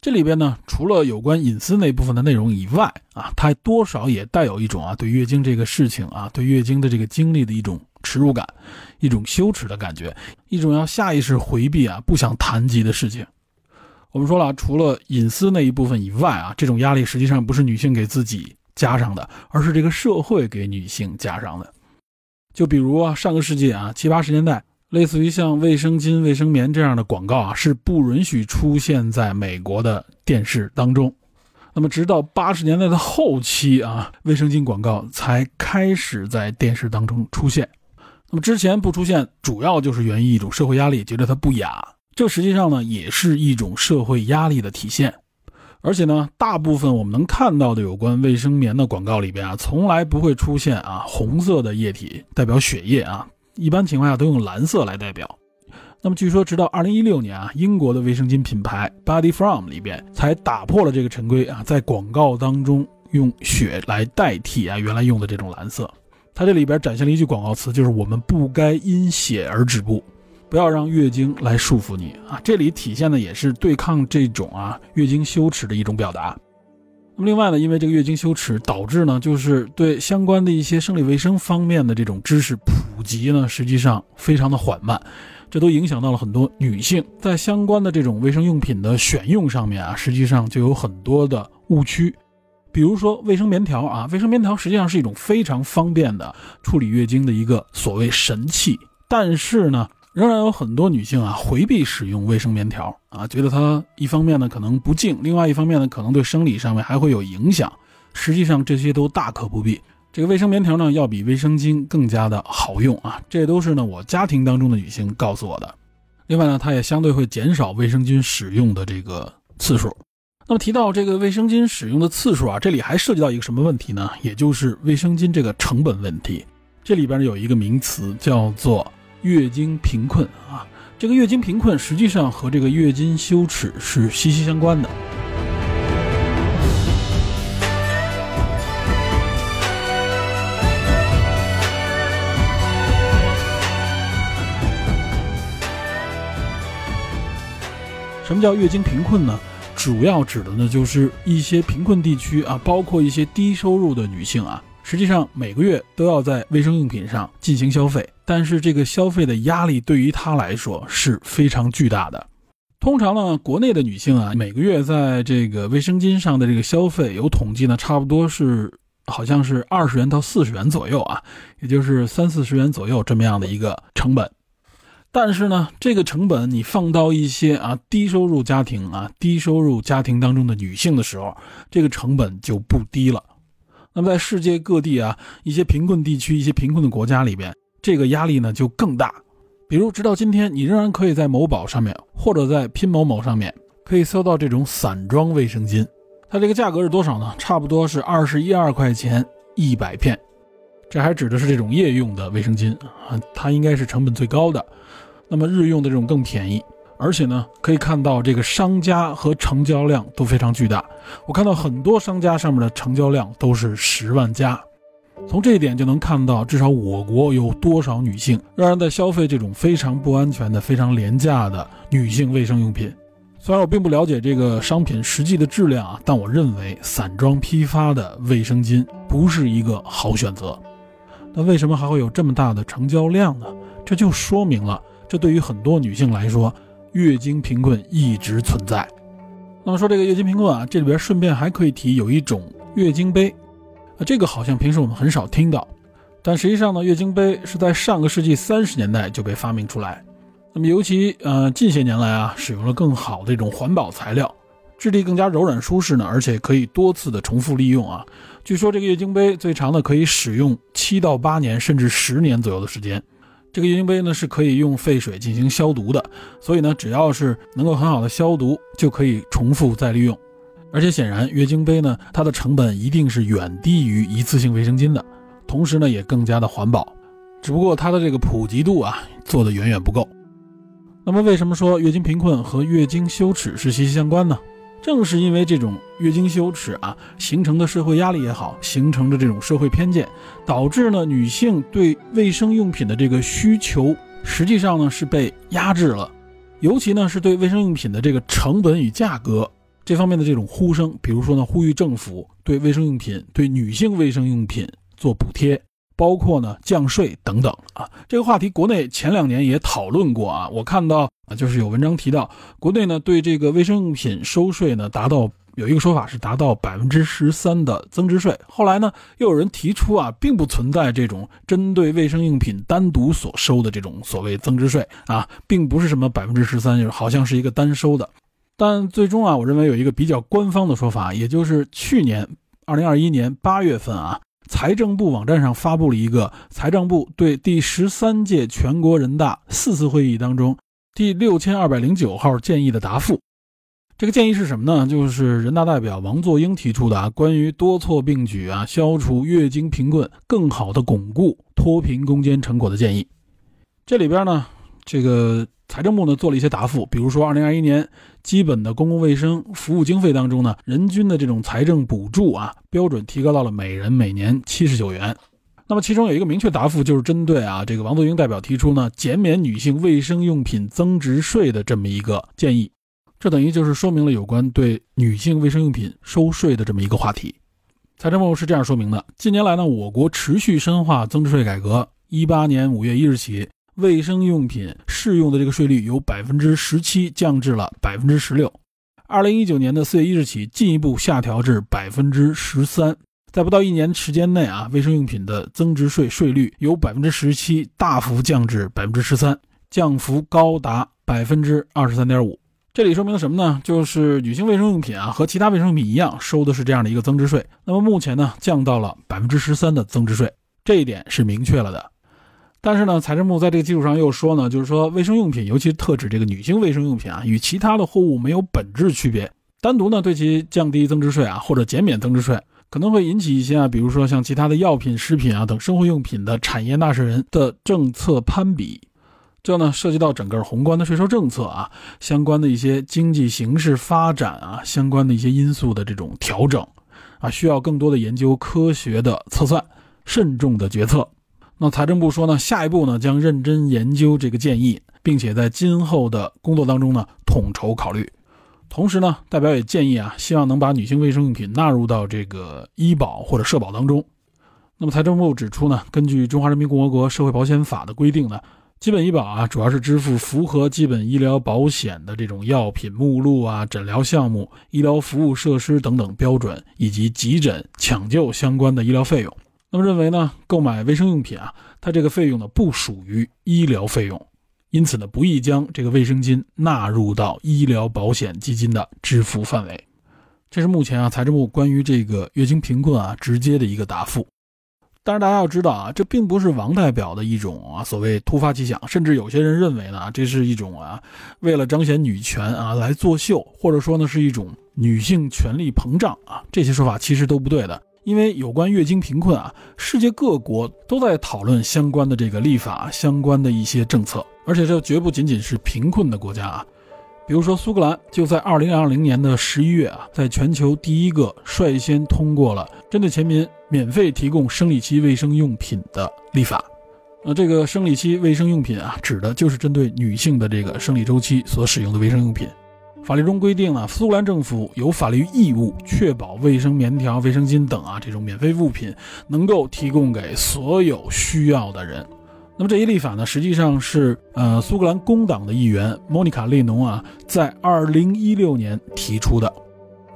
这里边呢，除了有关隐私那部分的内容以外啊，它多少也带有一种啊，对月经这个事情啊，对月经的这个经历的一种耻辱感，一种羞耻的感觉，一种要下意识回避啊，不想谈及的事情。我们说了，除了隐私那一部分以外啊，这种压力实际上不是女性给自己加上的，而是这个社会给女性加上的。就比如啊，上个世纪啊，七八十年代。类似于像卫生巾、卫生棉这样的广告啊，是不允许出现在美国的电视当中。那么，直到八十年代的后期啊，卫生巾广告才开始在电视当中出现。那么之前不出现，主要就是源于一种社会压力，觉得它不雅。这实际上呢，也是一种社会压力的体现。而且呢，大部分我们能看到的有关卫生棉的广告里边啊，从来不会出现啊红色的液体代表血液啊。一般情况下都用蓝色来代表。那么据说，直到二零一六年啊，英国的卫生巾品牌 Body From 里边才打破了这个陈规啊，在广告当中用血来代替啊原来用的这种蓝色。它这里边展现了一句广告词，就是我们不该因血而止步，不要让月经来束缚你啊。这里体现的也是对抗这种啊月经羞耻的一种表达。另外呢，因为这个月经羞耻导致呢，就是对相关的一些生理卫生方面的这种知识普及呢，实际上非常的缓慢，这都影响到了很多女性在相关的这种卫生用品的选用上面啊，实际上就有很多的误区。比如说卫生棉条啊，卫生棉条实际上是一种非常方便的处理月经的一个所谓神器，但是呢。仍然有很多女性啊回避使用卫生棉条啊，觉得它一方面呢可能不净，另外一方面呢可能对生理上面还会有影响。实际上这些都大可不必。这个卫生棉条呢要比卫生巾更加的好用啊，这都是呢我家庭当中的女性告诉我的。另外呢，它也相对会减少卫生巾使用的这个次数。那么提到这个卫生巾使用的次数啊，这里还涉及到一个什么问题呢？也就是卫生巾这个成本问题。这里边有一个名词叫做。月经贫困啊，这个月经贫困实际上和这个月经羞耻是息息相关的。什么叫月经贫困呢？主要指的呢就是一些贫困地区啊，包括一些低收入的女性啊。实际上每个月都要在卫生用品上进行消费，但是这个消费的压力对于她来说是非常巨大的。通常呢，国内的女性啊，每个月在这个卫生巾上的这个消费有统计呢，差不多是好像是二十元到四十元左右啊，也就是三四十元左右这么样的一个成本。但是呢，这个成本你放到一些啊低收入家庭啊低收入家庭当中的女性的时候，这个成本就不低了。那么在世界各地啊，一些贫困地区、一些贫困的国家里边，这个压力呢就更大。比如，直到今天，你仍然可以在某宝上面或者在拼某某上面可以搜到这种散装卫生巾。它这个价格是多少呢？差不多是二十一二块钱一百片。这还指的是这种夜用的卫生巾啊，它应该是成本最高的。那么日用的这种更便宜。而且呢，可以看到这个商家和成交量都非常巨大。我看到很多商家上面的成交量都是十万加，从这一点就能看到，至少我国有多少女性仍然在消费这种非常不安全的、非常廉价的女性卫生用品。虽然我并不了解这个商品实际的质量啊，但我认为散装批发的卫生巾不是一个好选择。那为什么还会有这么大的成交量呢？这就说明了，这对于很多女性来说。月经贫困一直存在。那么说这个月经贫困啊，这里边顺便还可以提有一种月经杯，啊，这个好像平时我们很少听到，但实际上呢，月经杯是在上个世纪三十年代就被发明出来。那么尤其呃近些年来啊，使用了更好的这种环保材料，质地更加柔软舒适呢，而且可以多次的重复利用啊。据说这个月经杯最长的可以使用七到八年，甚至十年左右的时间。这个月经杯呢是可以用沸水进行消毒的，所以呢，只要是能够很好的消毒，就可以重复再利用。而且显然月经杯呢，它的成本一定是远低于一次性卫生巾的，同时呢也更加的环保。只不过它的这个普及度啊做的远远不够。那么为什么说月经贫困和月经羞耻是息息相关呢？正是因为这种月经羞耻啊形成的社会压力也好，形成的这种社会偏见，导致呢女性对卫生用品的这个需求实际上呢是被压制了，尤其呢是对卫生用品的这个成本与价格这方面的这种呼声，比如说呢呼吁政府对卫生用品、对女性卫生用品做补贴。包括呢降税等等啊，这个话题国内前两年也讨论过啊。我看到啊，就是有文章提到，国内呢对这个卫生用品收税呢达到有一个说法是达到百分之十三的增值税。后来呢又有人提出啊，并不存在这种针对卫生用品单独所收的这种所谓增值税啊，并不是什么百分之十三，就是好像是一个单收的。但最终啊，我认为有一个比较官方的说法，也就是去年二零二一年八月份啊。财政部网站上发布了一个财政部对第十三届全国人大四次会议当中第六千二百零九号建议的答复。这个建议是什么呢？就是人大代表王作英提出的啊，关于多措并举啊，消除月经贫困，更好的巩固脱贫攻坚成果的建议。这里边呢，这个。财政部呢做了一些答复，比如说，二零二一年基本的公共卫生服务经费当中呢，人均的这种财政补助啊标准提高到了每人每年七十九元。那么其中有一个明确答复，就是针对啊这个王作英代表提出呢减免女性卫生用品增值税的这么一个建议，这等于就是说明了有关对女性卫生用品收税的这么一个话题。财政部是这样说明的：近年来呢，我国持续深化增值税改革，一八年五月一日起。卫生用品适用的这个税率由百分之十七降至了百分之十六，二零一九年的四月一日起进一步下调至百分之十三，在不到一年时间内啊，卫生用品的增值税税率由百分之十七大幅降至百分之十三，降幅高达百分之二十三点五。这里说明了什么呢？就是女性卫生用品啊，和其他卫生用品一样，收的是这样的一个增值税。那么目前呢，降到了百分之十三的增值税，这一点是明确了的。但是呢，财政部在这个基础上又说呢，就是说卫生用品，尤其特指这个女性卫生用品啊，与其他的货物没有本质区别。单独呢对其降低增值税啊，或者减免增值税，可能会引起一些啊，比如说像其他的药品、食品啊等生活用品的产业纳税人的政策攀比。这呢涉及到整个宏观的税收政策啊，相关的一些经济形势发展啊，相关的一些因素的这种调整啊，需要更多的研究、科学的测算、慎重的决策。那财政部说呢，下一步呢将认真研究这个建议，并且在今后的工作当中呢统筹考虑。同时呢，代表也建议啊，希望能把女性卫生用品纳入到这个医保或者社保当中。那么财政部指出呢，根据《中华人民共和国社会保险法》的规定呢，基本医保啊主要是支付符合基本医疗保险的这种药品目录啊、诊疗项目、医疗服务设施等等标准，以及急诊抢救相关的医疗费用。那么认为呢，购买卫生用品啊，它这个费用呢不属于医疗费用，因此呢不宜将这个卫生巾纳入到医疗保险基金的支付范围。这是目前啊财政部关于这个月经贫困啊直接的一个答复。但是大家要知道啊，这并不是王代表的一种啊所谓突发奇想，甚至有些人认为呢，这是一种啊为了彰显女权啊来作秀，或者说呢是一种女性权利膨胀啊，这些说法其实都不对的。因为有关月经贫困啊，世界各国都在讨论相关的这个立法、相关的一些政策，而且这绝不仅仅是贫困的国家啊。比如说苏格兰就在二零二零年的十一月啊，在全球第一个率先通过了针对全民免费提供生理期卫生用品的立法。那这个生理期卫生用品啊，指的就是针对女性的这个生理周期所使用的卫生用品。法律中规定了，苏格兰政府有法律义务确保卫生棉条、卫生巾等啊这种免费物品能够提供给所有需要的人。那么这一立法呢，实际上是呃苏格兰工党的议员莫妮卡·列侬啊在2016年提出的。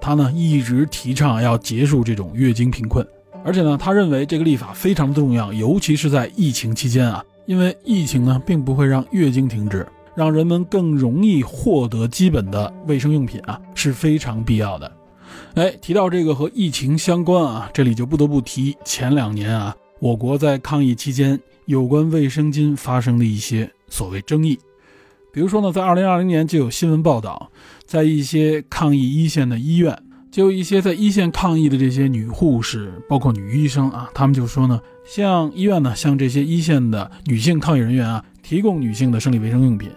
他呢一直提倡要结束这种月经贫困，而且呢他认为这个立法非常的重要，尤其是在疫情期间啊，因为疫情呢并不会让月经停止。让人们更容易获得基本的卫生用品啊，是非常必要的。哎，提到这个和疫情相关啊，这里就不得不提前两年啊，我国在抗疫期间有关卫生巾发生的一些所谓争议。比如说呢，在二零二零年就有新闻报道，在一些抗疫一线的医院，就有一些在一线抗疫的这些女护士，包括女医生啊，他们就说呢，向医院呢，向这些一线的女性抗疫人员啊，提供女性的生理卫生用品。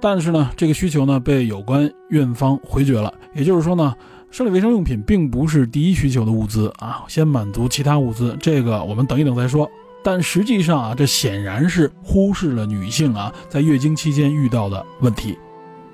但是呢，这个需求呢被有关院方回绝了。也就是说呢，生理卫生用品并不是第一需求的物资啊，先满足其他物资，这个我们等一等再说。但实际上啊，这显然是忽视了女性啊在月经期间遇到的问题。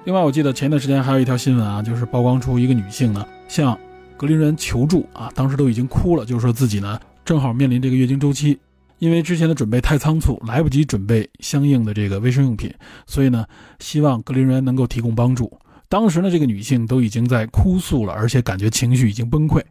另外，我记得前段时间还有一条新闻啊，就是曝光出一个女性呢向格林人求助啊，当时都已经哭了，就是说自己呢正好面临这个月经周期。因为之前的准备太仓促，来不及准备相应的这个卫生用品，所以呢，希望隔离人员能够提供帮助。当时呢，这个女性都已经在哭诉了，而且感觉情绪已经崩溃。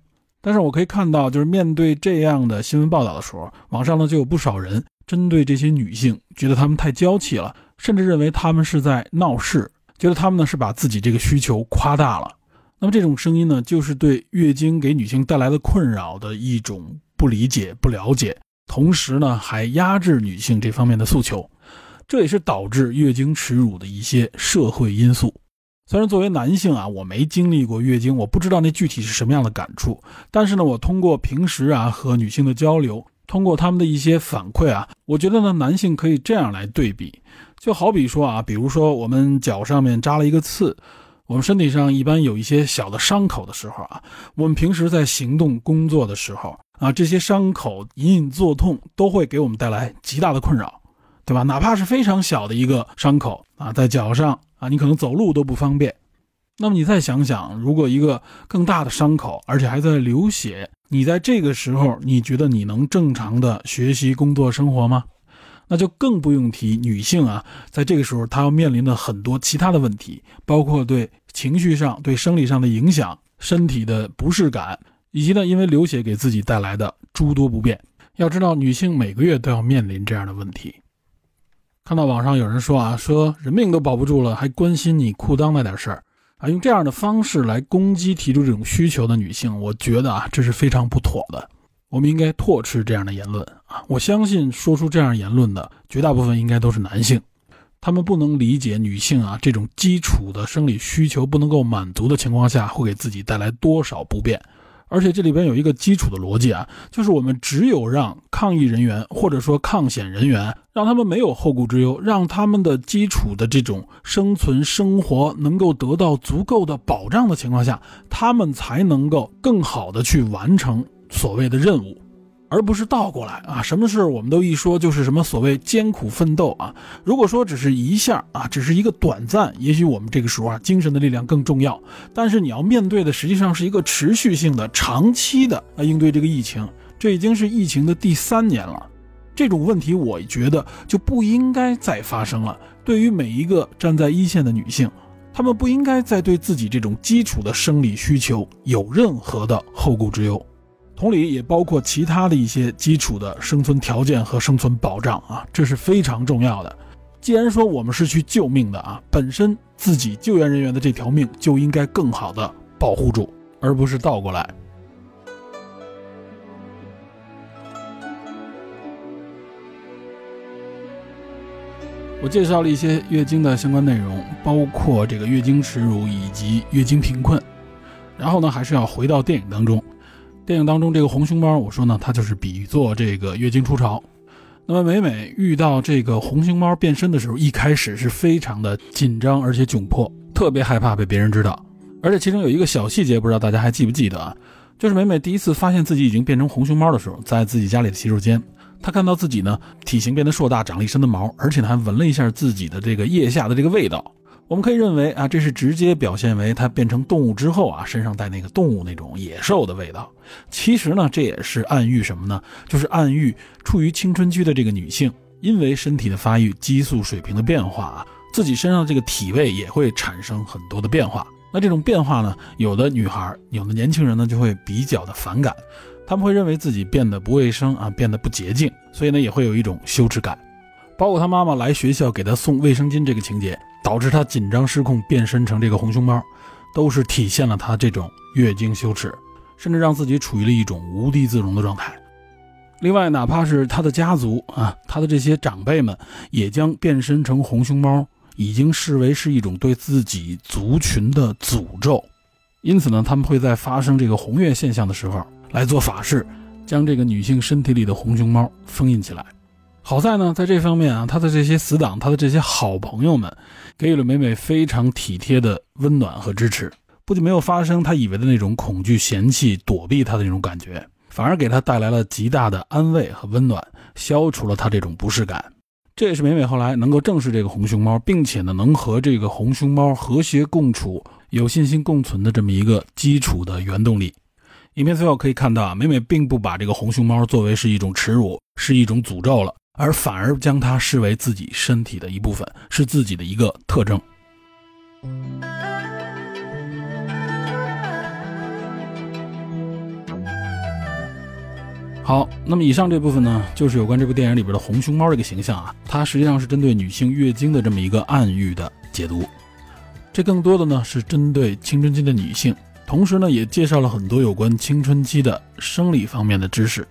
但是我可以看到，就是面对这样的新闻报道的时候，网上呢就有不少人针对这些女性，觉得她们太娇气了，甚至认为她们是在闹事，觉得她们呢是把自己这个需求夸大了。那么这种声音呢，就是对月经给女性带来的困扰的一种不理解、不了解。同时呢，还压制女性这方面的诉求，这也是导致月经耻辱的一些社会因素。虽然作为男性啊，我没经历过月经，我不知道那具体是什么样的感触。但是呢，我通过平时啊和女性的交流，通过他们的一些反馈啊，我觉得呢，男性可以这样来对比，就好比说啊，比如说我们脚上面扎了一个刺，我们身体上一般有一些小的伤口的时候啊，我们平时在行动工作的时候。啊，这些伤口隐隐作痛，都会给我们带来极大的困扰，对吧？哪怕是非常小的一个伤口啊，在脚上啊，你可能走路都不方便。那么你再想想，如果一个更大的伤口，而且还在流血，你在这个时候，你觉得你能正常的学习、工作、生活吗？那就更不用提女性啊，在这个时候她要面临的很多其他的问题，包括对情绪上、对生理上的影响、身体的不适感。以及呢，因为流血给自己带来的诸多不便。要知道，女性每个月都要面临这样的问题。看到网上有人说啊，说人命都保不住了，还关心你裤裆那点事儿啊，用这样的方式来攻击提出这种需求的女性，我觉得啊，这是非常不妥的。我们应该唾斥这样的言论啊！我相信说出这样言论的绝大部分应该都是男性，他们不能理解女性啊这种基础的生理需求不能够满足的情况下，会给自己带来多少不便。而且这里边有一个基础的逻辑啊，就是我们只有让抗疫人员或者说抗险人员，让他们没有后顾之忧，让他们的基础的这种生存生活能够得到足够的保障的情况下，他们才能够更好的去完成所谓的任务。而不是倒过来啊！什么事我们都一说就是什么所谓艰苦奋斗啊。如果说只是一下啊，只是一个短暂，也许我们这个时候啊，精神的力量更重要。但是你要面对的实际上是一个持续性的、长期的啊，应对这个疫情。这已经是疫情的第三年了，这种问题我觉得就不应该再发生了。对于每一个站在一线的女性，她们不应该再对自己这种基础的生理需求有任何的后顾之忧。同理，也包括其他的一些基础的生存条件和生存保障啊，这是非常重要的。既然说我们是去救命的啊，本身自己救援人员的这条命就应该更好的保护住，而不是倒过来。我介绍了一些月经的相关内容，包括这个月经耻辱以及月经贫困。然后呢，还是要回到电影当中。电影当中这个红熊猫，我说呢，它就是比作这个月经初潮。那么美美遇到这个红熊猫变身的时候，一开始是非常的紧张而且窘迫，特别害怕被别人知道。而且其中有一个小细节，不知道大家还记不记得啊？就是美美第一次发现自己已经变成红熊猫的时候，在自己家里的洗手间，她看到自己呢体型变得硕大，长了一身的毛，而且呢还闻了一下自己的这个腋下的这个味道。我们可以认为啊，这是直接表现为它变成动物之后啊，身上带那个动物那种野兽的味道。其实呢，这也是暗喻什么呢？就是暗喻处于青春期的这个女性，因为身体的发育、激素水平的变化啊，自己身上这个体味也会产生很多的变化。那这种变化呢，有的女孩、有的年轻人呢，就会比较的反感，他们会认为自己变得不卫生啊，变得不洁净，所以呢，也会有一种羞耻感。包括他妈妈来学校给他送卫生巾这个情节。导致他紧张失控，变身成这个红熊猫，都是体现了他这种月经羞耻，甚至让自己处于了一种无地自容的状态。另外，哪怕是他的家族啊，他的这些长辈们，也将变身成红熊猫，已经视为是一种对自己族群的诅咒。因此呢，他们会在发生这个红月现象的时候来做法事，将这个女性身体里的红熊猫封印起来。好在呢，在这方面啊，他的这些死党，他的这些好朋友们，给予了美美非常体贴的温暖和支持。不仅没有发生他以为的那种恐惧、嫌弃、躲避他的那种感觉，反而给他带来了极大的安慰和温暖，消除了他这种不适感。这也是美美后来能够正视这个红熊猫，并且呢，能和这个红熊猫和谐共处、有信心共存的这么一个基础的原动力。影片最后可以看到啊，美美并不把这个红熊猫作为是一种耻辱、是一种诅咒了。而反而将它视为自己身体的一部分，是自己的一个特征。好，那么以上这部分呢，就是有关这部电影里边的红熊猫这个形象啊，它实际上是针对女性月经的这么一个暗喻的解读。这更多的呢是针对青春期的女性，同时呢也介绍了很多有关青春期的生理方面的知识。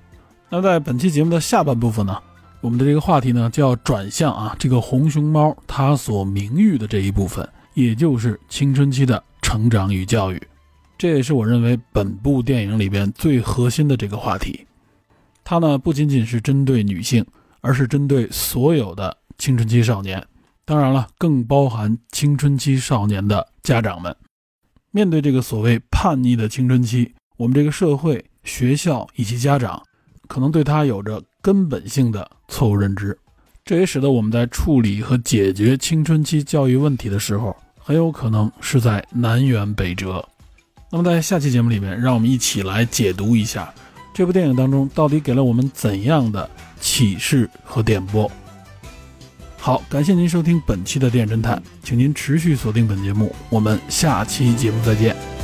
那在本期节目的下半部分呢？我们的这个话题呢，就要转向啊，这个红熊猫它所名誉的这一部分，也就是青春期的成长与教育，这也是我认为本部电影里边最核心的这个话题。它呢不仅仅是针对女性，而是针对所有的青春期少年，当然了，更包含青春期少年的家长们。面对这个所谓叛逆的青春期，我们这个社会、学校以及家长，可能对他有着。根本性的错误认知，这也使得我们在处理和解决青春期教育问题的时候，很有可能是在南辕北辙。那么，在下期节目里面，让我们一起来解读一下这部电影当中到底给了我们怎样的启示和点拨。好，感谢您收听本期的电影侦探，请您持续锁定本节目，我们下期节目再见。